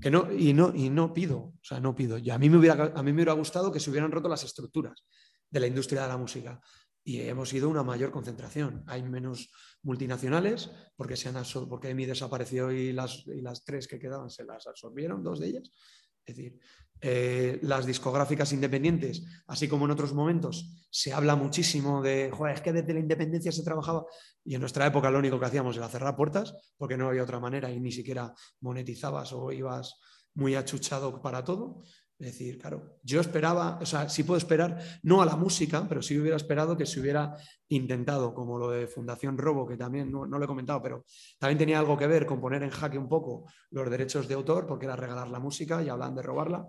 que no, y, no, y no pido, o sea, no pido. Y a, mí me hubiera, a mí me hubiera gustado que se hubieran roto las estructuras de la industria de la música. Y hemos ido a una mayor concentración. Hay menos multinacionales, porque, se han porque EMI desapareció y las, y las tres que quedaban se las absorbieron, dos de ellas. Es decir, eh, las discográficas independientes, así como en otros momentos, se habla muchísimo de, joder, es que desde la independencia se trabajaba y en nuestra época lo único que hacíamos era cerrar puertas porque no había otra manera y ni siquiera monetizabas o ibas muy achuchado para todo. Es decir, claro, yo esperaba, o sea, sí puedo esperar, no a la música, pero sí hubiera esperado que se hubiera intentado, como lo de Fundación Robo, que también no, lo he comentado, pero también tenía algo que ver con poner en jaque un poco los derechos de autor, porque era regalar la música y hablan de robarla.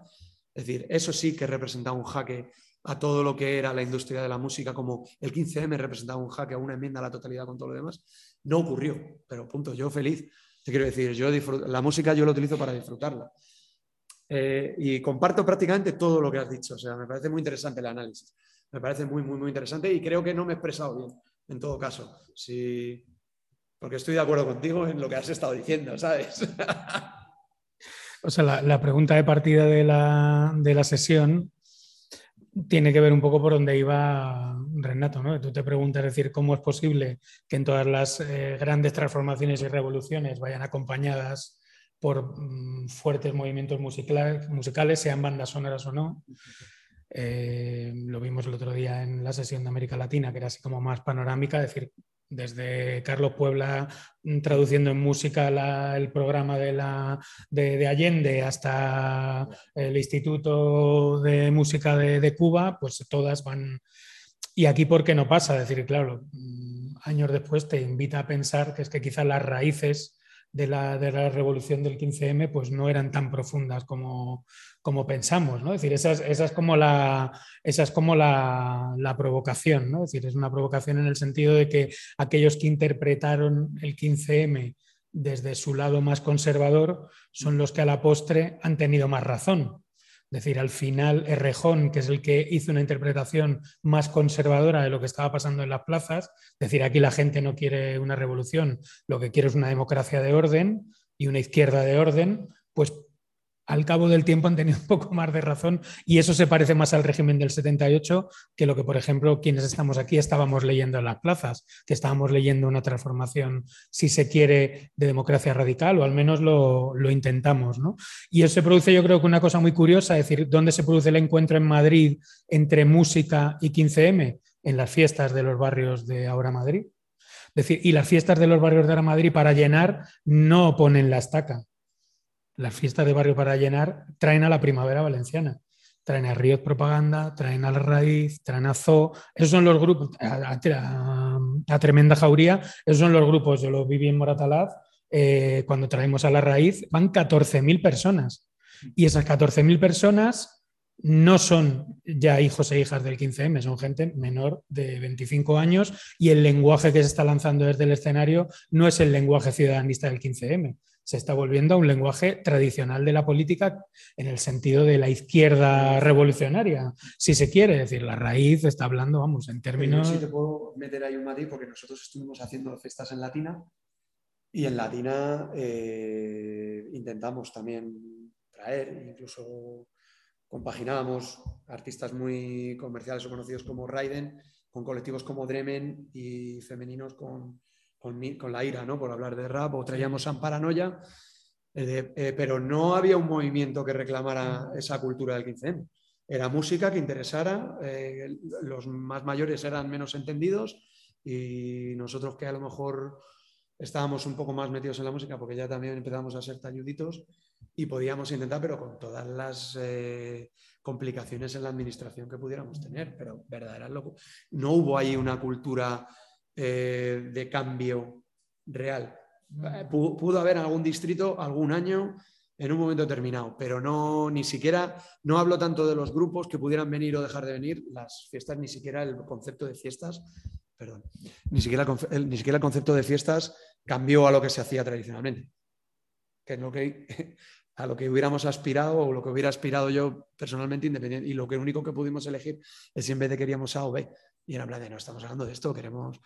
Es decir, eso sí que representaba un jaque a todo lo que era la industria de la música, como el 15M representaba un jaque a una enmienda a la totalidad con todo lo demás. No ocurrió, pero punto, yo feliz. Te quiero decir, yo la música yo la utilizo para disfrutarla. Eh, y comparto prácticamente todo lo que has dicho. O sea, me parece muy interesante el análisis. Me parece muy, muy, muy interesante y creo que no me he expresado bien, en todo caso. Sí, porque estoy de acuerdo contigo en lo que has estado diciendo, ¿sabes? o sea, la, pregunta de partida de la, de la, sesión tiene que ver un poco por donde iba Renato, ¿no? Tú te preguntas, decir, ¿cómo es posible que en todas las eh, grandes transformaciones y revoluciones vayan acompañadas por mm, fuertes movimientos musicales, musicales, sean bandas sonoras o no. Eh, lo vimos el otro día en la sesión de América Latina, que era así como más panorámica, es decir, desde Carlos Puebla mm, traduciendo en música el programa de, la, de, Allende hasta el Instituto de Música de, de, Cuba, pues todas van... Y aquí, ¿por qué no pasa? Es decir, claro, mm, años después te invita a pensar que es que quizás las raíces de la, de la, revolución del 15M pues no eran tan profundas como, como pensamos, ¿no? Decir, esa es, como, la, esa es como la, la, provocación, ¿no? Decir, es una provocación en el sentido de que aquellos que interpretaron el 15M desde su lado más conservador son los que a la postre han tenido más razón. Es decir, al final Errejón, que es el que hizo una interpretación más conservadora de lo que estaba pasando en las plazas, es decir, aquí la gente no quiere una revolución, lo que quiere es una democracia de orden y una izquierda de orden, pues al cabo del tiempo han tenido un poco más de razón y eso se parece más al régimen del 78 que lo que, por ejemplo, quienes estamos aquí estábamos leyendo en las plazas, que estábamos leyendo una transformación, si se quiere, de democracia radical o al menos lo, intentamos. ¿no? Y eso se produce yo creo que una cosa muy curiosa, es decir, ¿dónde se produce el encuentro en Madrid entre música y 15M? En las fiestas de los barrios de Ahora Madrid. Es decir, y las fiestas de los barrios de Ahora Madrid para llenar no ponen la estaca las fiestas de barrio para llenar traen a la primavera valenciana. Traen a Riot Propaganda, traen a La Raíz, traen a Zoo. Esos son los grupos, a, Tremenda Jauría, esos son los grupos. Yo los viví en Moratalaz. Eh, cuando traemos a La Raíz, van 14.000 personas. Y esas 14.000 personas no son ya hijos e hijas del 15M, son gente menor de 25 años y el lenguaje que se está lanzando desde el escenario no es el lenguaje ciudadanista del 15M, se está volviendo a un lenguaje tradicional de la política en el sentido de la izquierda revolucionaria, si se quiere. Decir, la raíz está hablando, vamos, en términos... Sí te puedo meter ahí un matiz porque nosotros estuvimos haciendo fiestas en Latina y en Latina eh, intentamos también traer, incluso compaginábamos artistas muy comerciales o conocidos como Raiden con colectivos como Dremen y femeninos con con, la ira, ¿no? Por hablar de rap, o traíamos San Paranoia, eh, eh, pero no había un movimiento que reclamara esa cultura del 15M. Era música que interesara, eh, los más mayores eran menos entendidos y nosotros que a lo mejor estábamos un poco más metidos en la música porque ya también empezamos a ser talluditos y podíamos intentar, pero con todas las complicaciones en la administración que pudiéramos tener, pero verdad, loco. No hubo ahí una cultura eh, de cambio real. Pudo, haber algún distrito algún año en un momento determinado, pero no ni siquiera, no hablo tanto de los grupos que pudieran venir o dejar de venir, las fiestas, ni siquiera el concepto de fiestas, perdón, ni siquiera el, ni siquiera el concepto de fiestas cambió a lo que se hacía tradicionalmente, que es lo que a lo que hubiéramos aspirado o lo que hubiera aspirado yo personalmente independiente y lo que único que pudimos elegir es si en vez de queríamos A o B y en plan de, no estamos hablando de esto, queremos,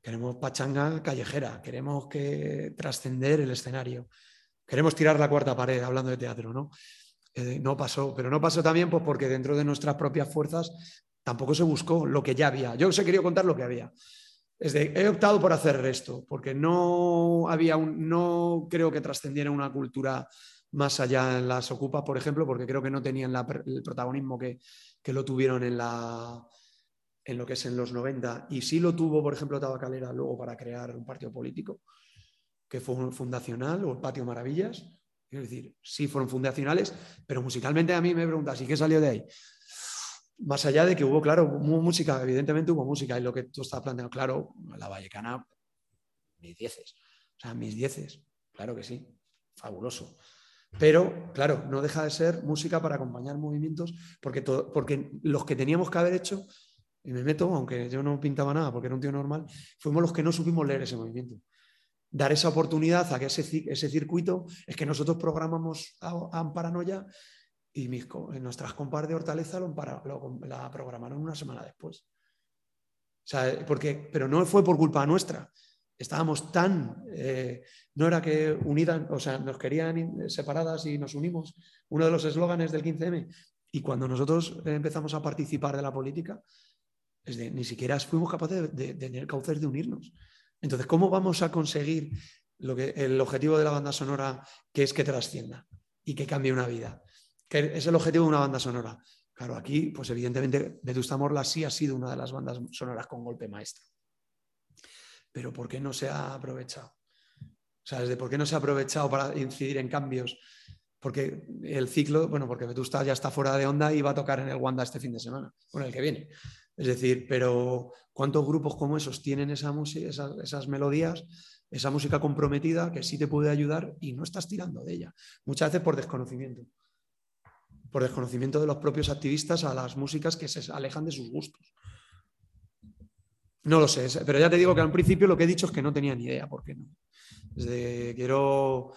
queremos pachanga callejera, queremos que trascender el escenario, queremos tirar la cuarta pared, hablando de teatro, ¿no? Eh, no pasó, pero no pasó también pues, porque dentro de nuestras propias fuerzas tampoco se buscó lo que ya había. Yo os he querido contar lo que había. Es de, he optado por hacer esto, porque no había un, no creo que trascendiera una cultura más allá en las ocupas, por ejemplo, porque creo que no tenían el protagonismo que, que lo tuvieron en la, en lo que es en los 90, y sí lo tuvo, por ejemplo, Tabacalera luego para crear un partido político, que fue fundacional, o el Patio Maravillas. Es decir, sí fueron fundacionales, pero musicalmente a mí me preguntas, ¿y qué salió de ahí? Más allá de que hubo, claro, música, evidentemente hubo música, y lo que tú estás planteando, claro, la Vallecana, mis dieces, o sea, mis dieces, claro que sí, fabuloso. Pero, claro, no deja de ser música para acompañar movimientos, porque, porque los que teníamos que haber hecho y me meto, aunque yo no pintaba nada porque era un tío normal, fuimos los que no supimos leer ese movimiento. Dar esa oportunidad a que ese, ese circuito es que nosotros programamos a, Paranoia y nuestras compas de Hortaleza la programaron una semana después. O sea, porque, pero no fue por culpa nuestra. Estábamos tan. Eh, no era que unidas, o sea, nos querían separadas y nos unimos. Uno de los eslóganes del 15M. Y cuando nosotros empezamos a participar de la política, ni siquiera fuimos capaces de, tener cauces de unirnos. Entonces, ¿cómo vamos a conseguir lo que, el objetivo de la banda sonora, que es que trascienda y que cambie una vida? Que es el objetivo de una banda sonora. Claro, aquí, pues evidentemente, Vetusta Morla sí ha sido una de las bandas sonoras con golpe maestro. Pero ¿por qué no se ha aprovechado? O sea, ¿desde por qué no se ha aprovechado para incidir en cambios? Porque el ciclo, bueno, porque Vetusta ya está fuera de onda y va a tocar en el Wanda este fin de semana, con el que viene. Es decir, pero ¿cuántos grupos como esos tienen esa música, esas, melodías, esa música comprometida que sí te puede ayudar y no estás tirando de ella? Muchas veces por desconocimiento. Por desconocimiento de los propios activistas a las músicas que se alejan de sus gustos. No lo sé, pero ya te digo que al principio lo que he dicho es que no tenía ni idea por qué no. quiero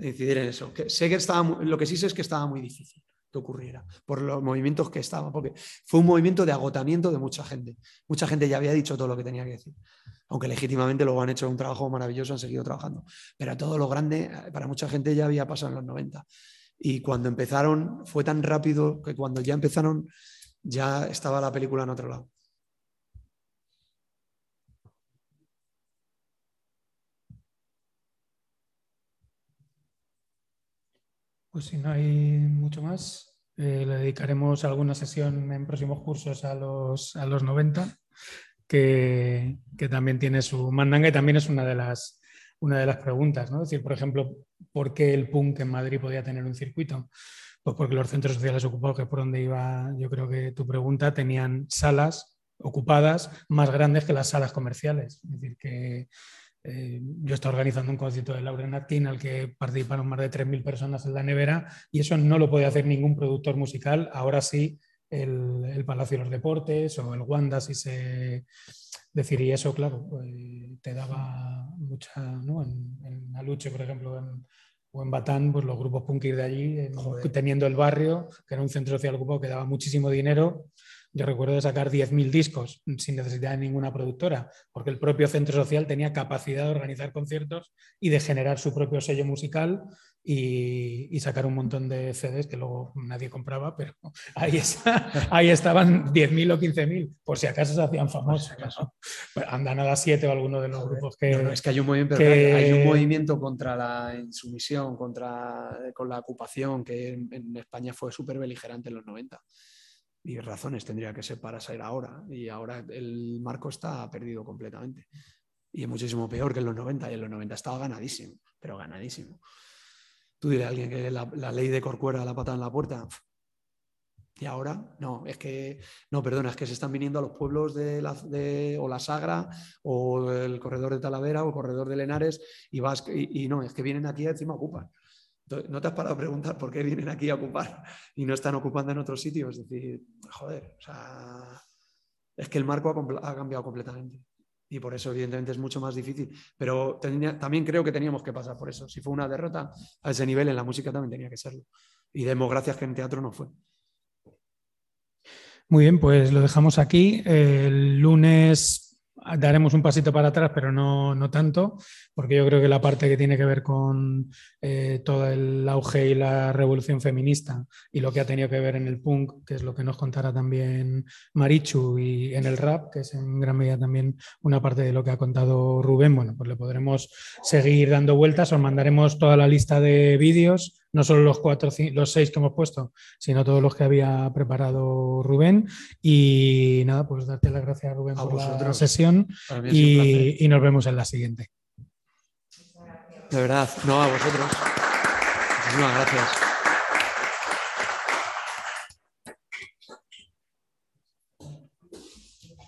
incidir en eso. sé que estaba, lo que sí sé es que estaba muy difícil que ocurriera, por los movimientos que estaban, porque fue un movimiento de agotamiento de mucha gente. Mucha gente ya había dicho todo lo que tenía que decir, aunque legítimamente luego han hecho un trabajo maravilloso, han seguido trabajando. Pero todo lo grande, para mucha gente ya había pasado en los 90. Y cuando empezaron, fue tan rápido que cuando ya empezaron, ya estaba la película en otro lado. Pues si no hay mucho más, eh, le dedicaremos alguna sesión en próximos cursos a los, a los 90, que, también tiene su mandanga y también es una de las, una de las preguntas. ¿no? Es decir, por ejemplo, ¿por qué el punk en Madrid podía tener un circuito? Pues porque los centros sociales ocupados, que es por donde iba yo creo que tu pregunta, tenían salas ocupadas más grandes que las salas comerciales. Es decir, que eh, yo estoy organizando un concierto de Lauren Atkin al que participaron más de 3.000 personas en la nevera y eso no lo puede hacer ningún productor musical. Ahora sí, el, Palacio de los Deportes o el Wanda, si se decir, y eso, claro, pues, te daba mucha, ¿no? en, en Aluche, por ejemplo, en, o en Batán, pues los grupos punk de allí, teniendo el barrio, que era un centro social ocupado que daba muchísimo dinero. Yo recuerdo de sacar 10.000 discos sin necesidad de ninguna productora, porque el propio centro social tenía capacidad de organizar conciertos y de generar su propio sello musical y, sacar un montón de CDs que luego nadie compraba, pero ahí, ahí estaban 10.000 o 15.000, por si acaso se hacían famosos. Andan a las 7 o alguno de los grupos que... es que hay un movimiento, hay un movimiento contra la insumisión, contra con la ocupación, que en, España fue súper beligerante en los 90 y razones tendría que ser para salir ahora. Y ahora el marco está perdido completamente. Y es muchísimo peor que en los 90. Y en los 90 estaba ganadísimo, pero ganadísimo. Tú dile a alguien que la, ley de Corcuera la pata en la puerta. Y ahora, no, es que, no, perdona, es que se están viniendo a los pueblos de la, o la Sagra o el corredor de Talavera o el corredor de Lenares y vas, y, no, es que vienen aquí y encima ocupan. ¿No te has parado a preguntar por qué vienen aquí a ocupar y no están ocupando en otros sitios? Es decir, joder, o sea, es que el marco ha cambiado completamente y por eso evidentemente es mucho más difícil. Pero también creo que teníamos que pasar por eso. Si fue una derrota a ese nivel, en la música también tenía que serlo. Y demos gracias que en teatro no fue. Muy bien, pues lo dejamos aquí. El lunes daremos un pasito para atrás, pero no, no, tanto, porque yo creo que la parte que tiene que ver con eh, todo el auge y la revolución feminista y lo que ha tenido que ver en el punk, que es lo que nos contará también Marichu, y en el rap, que es en gran medida también una parte de lo que ha contado Rubén, bueno, pues le podremos seguir dando vueltas, os mandaremos toda la lista de vídeos no solo los cuatro, los seis que hemos puesto, sino todos los que había preparado Rubén. Y nada, pues darte las gracias, Rubén, por la sesión y, y nos vemos en la siguiente. De verdad, no a vosotros. Muchísimas gracias.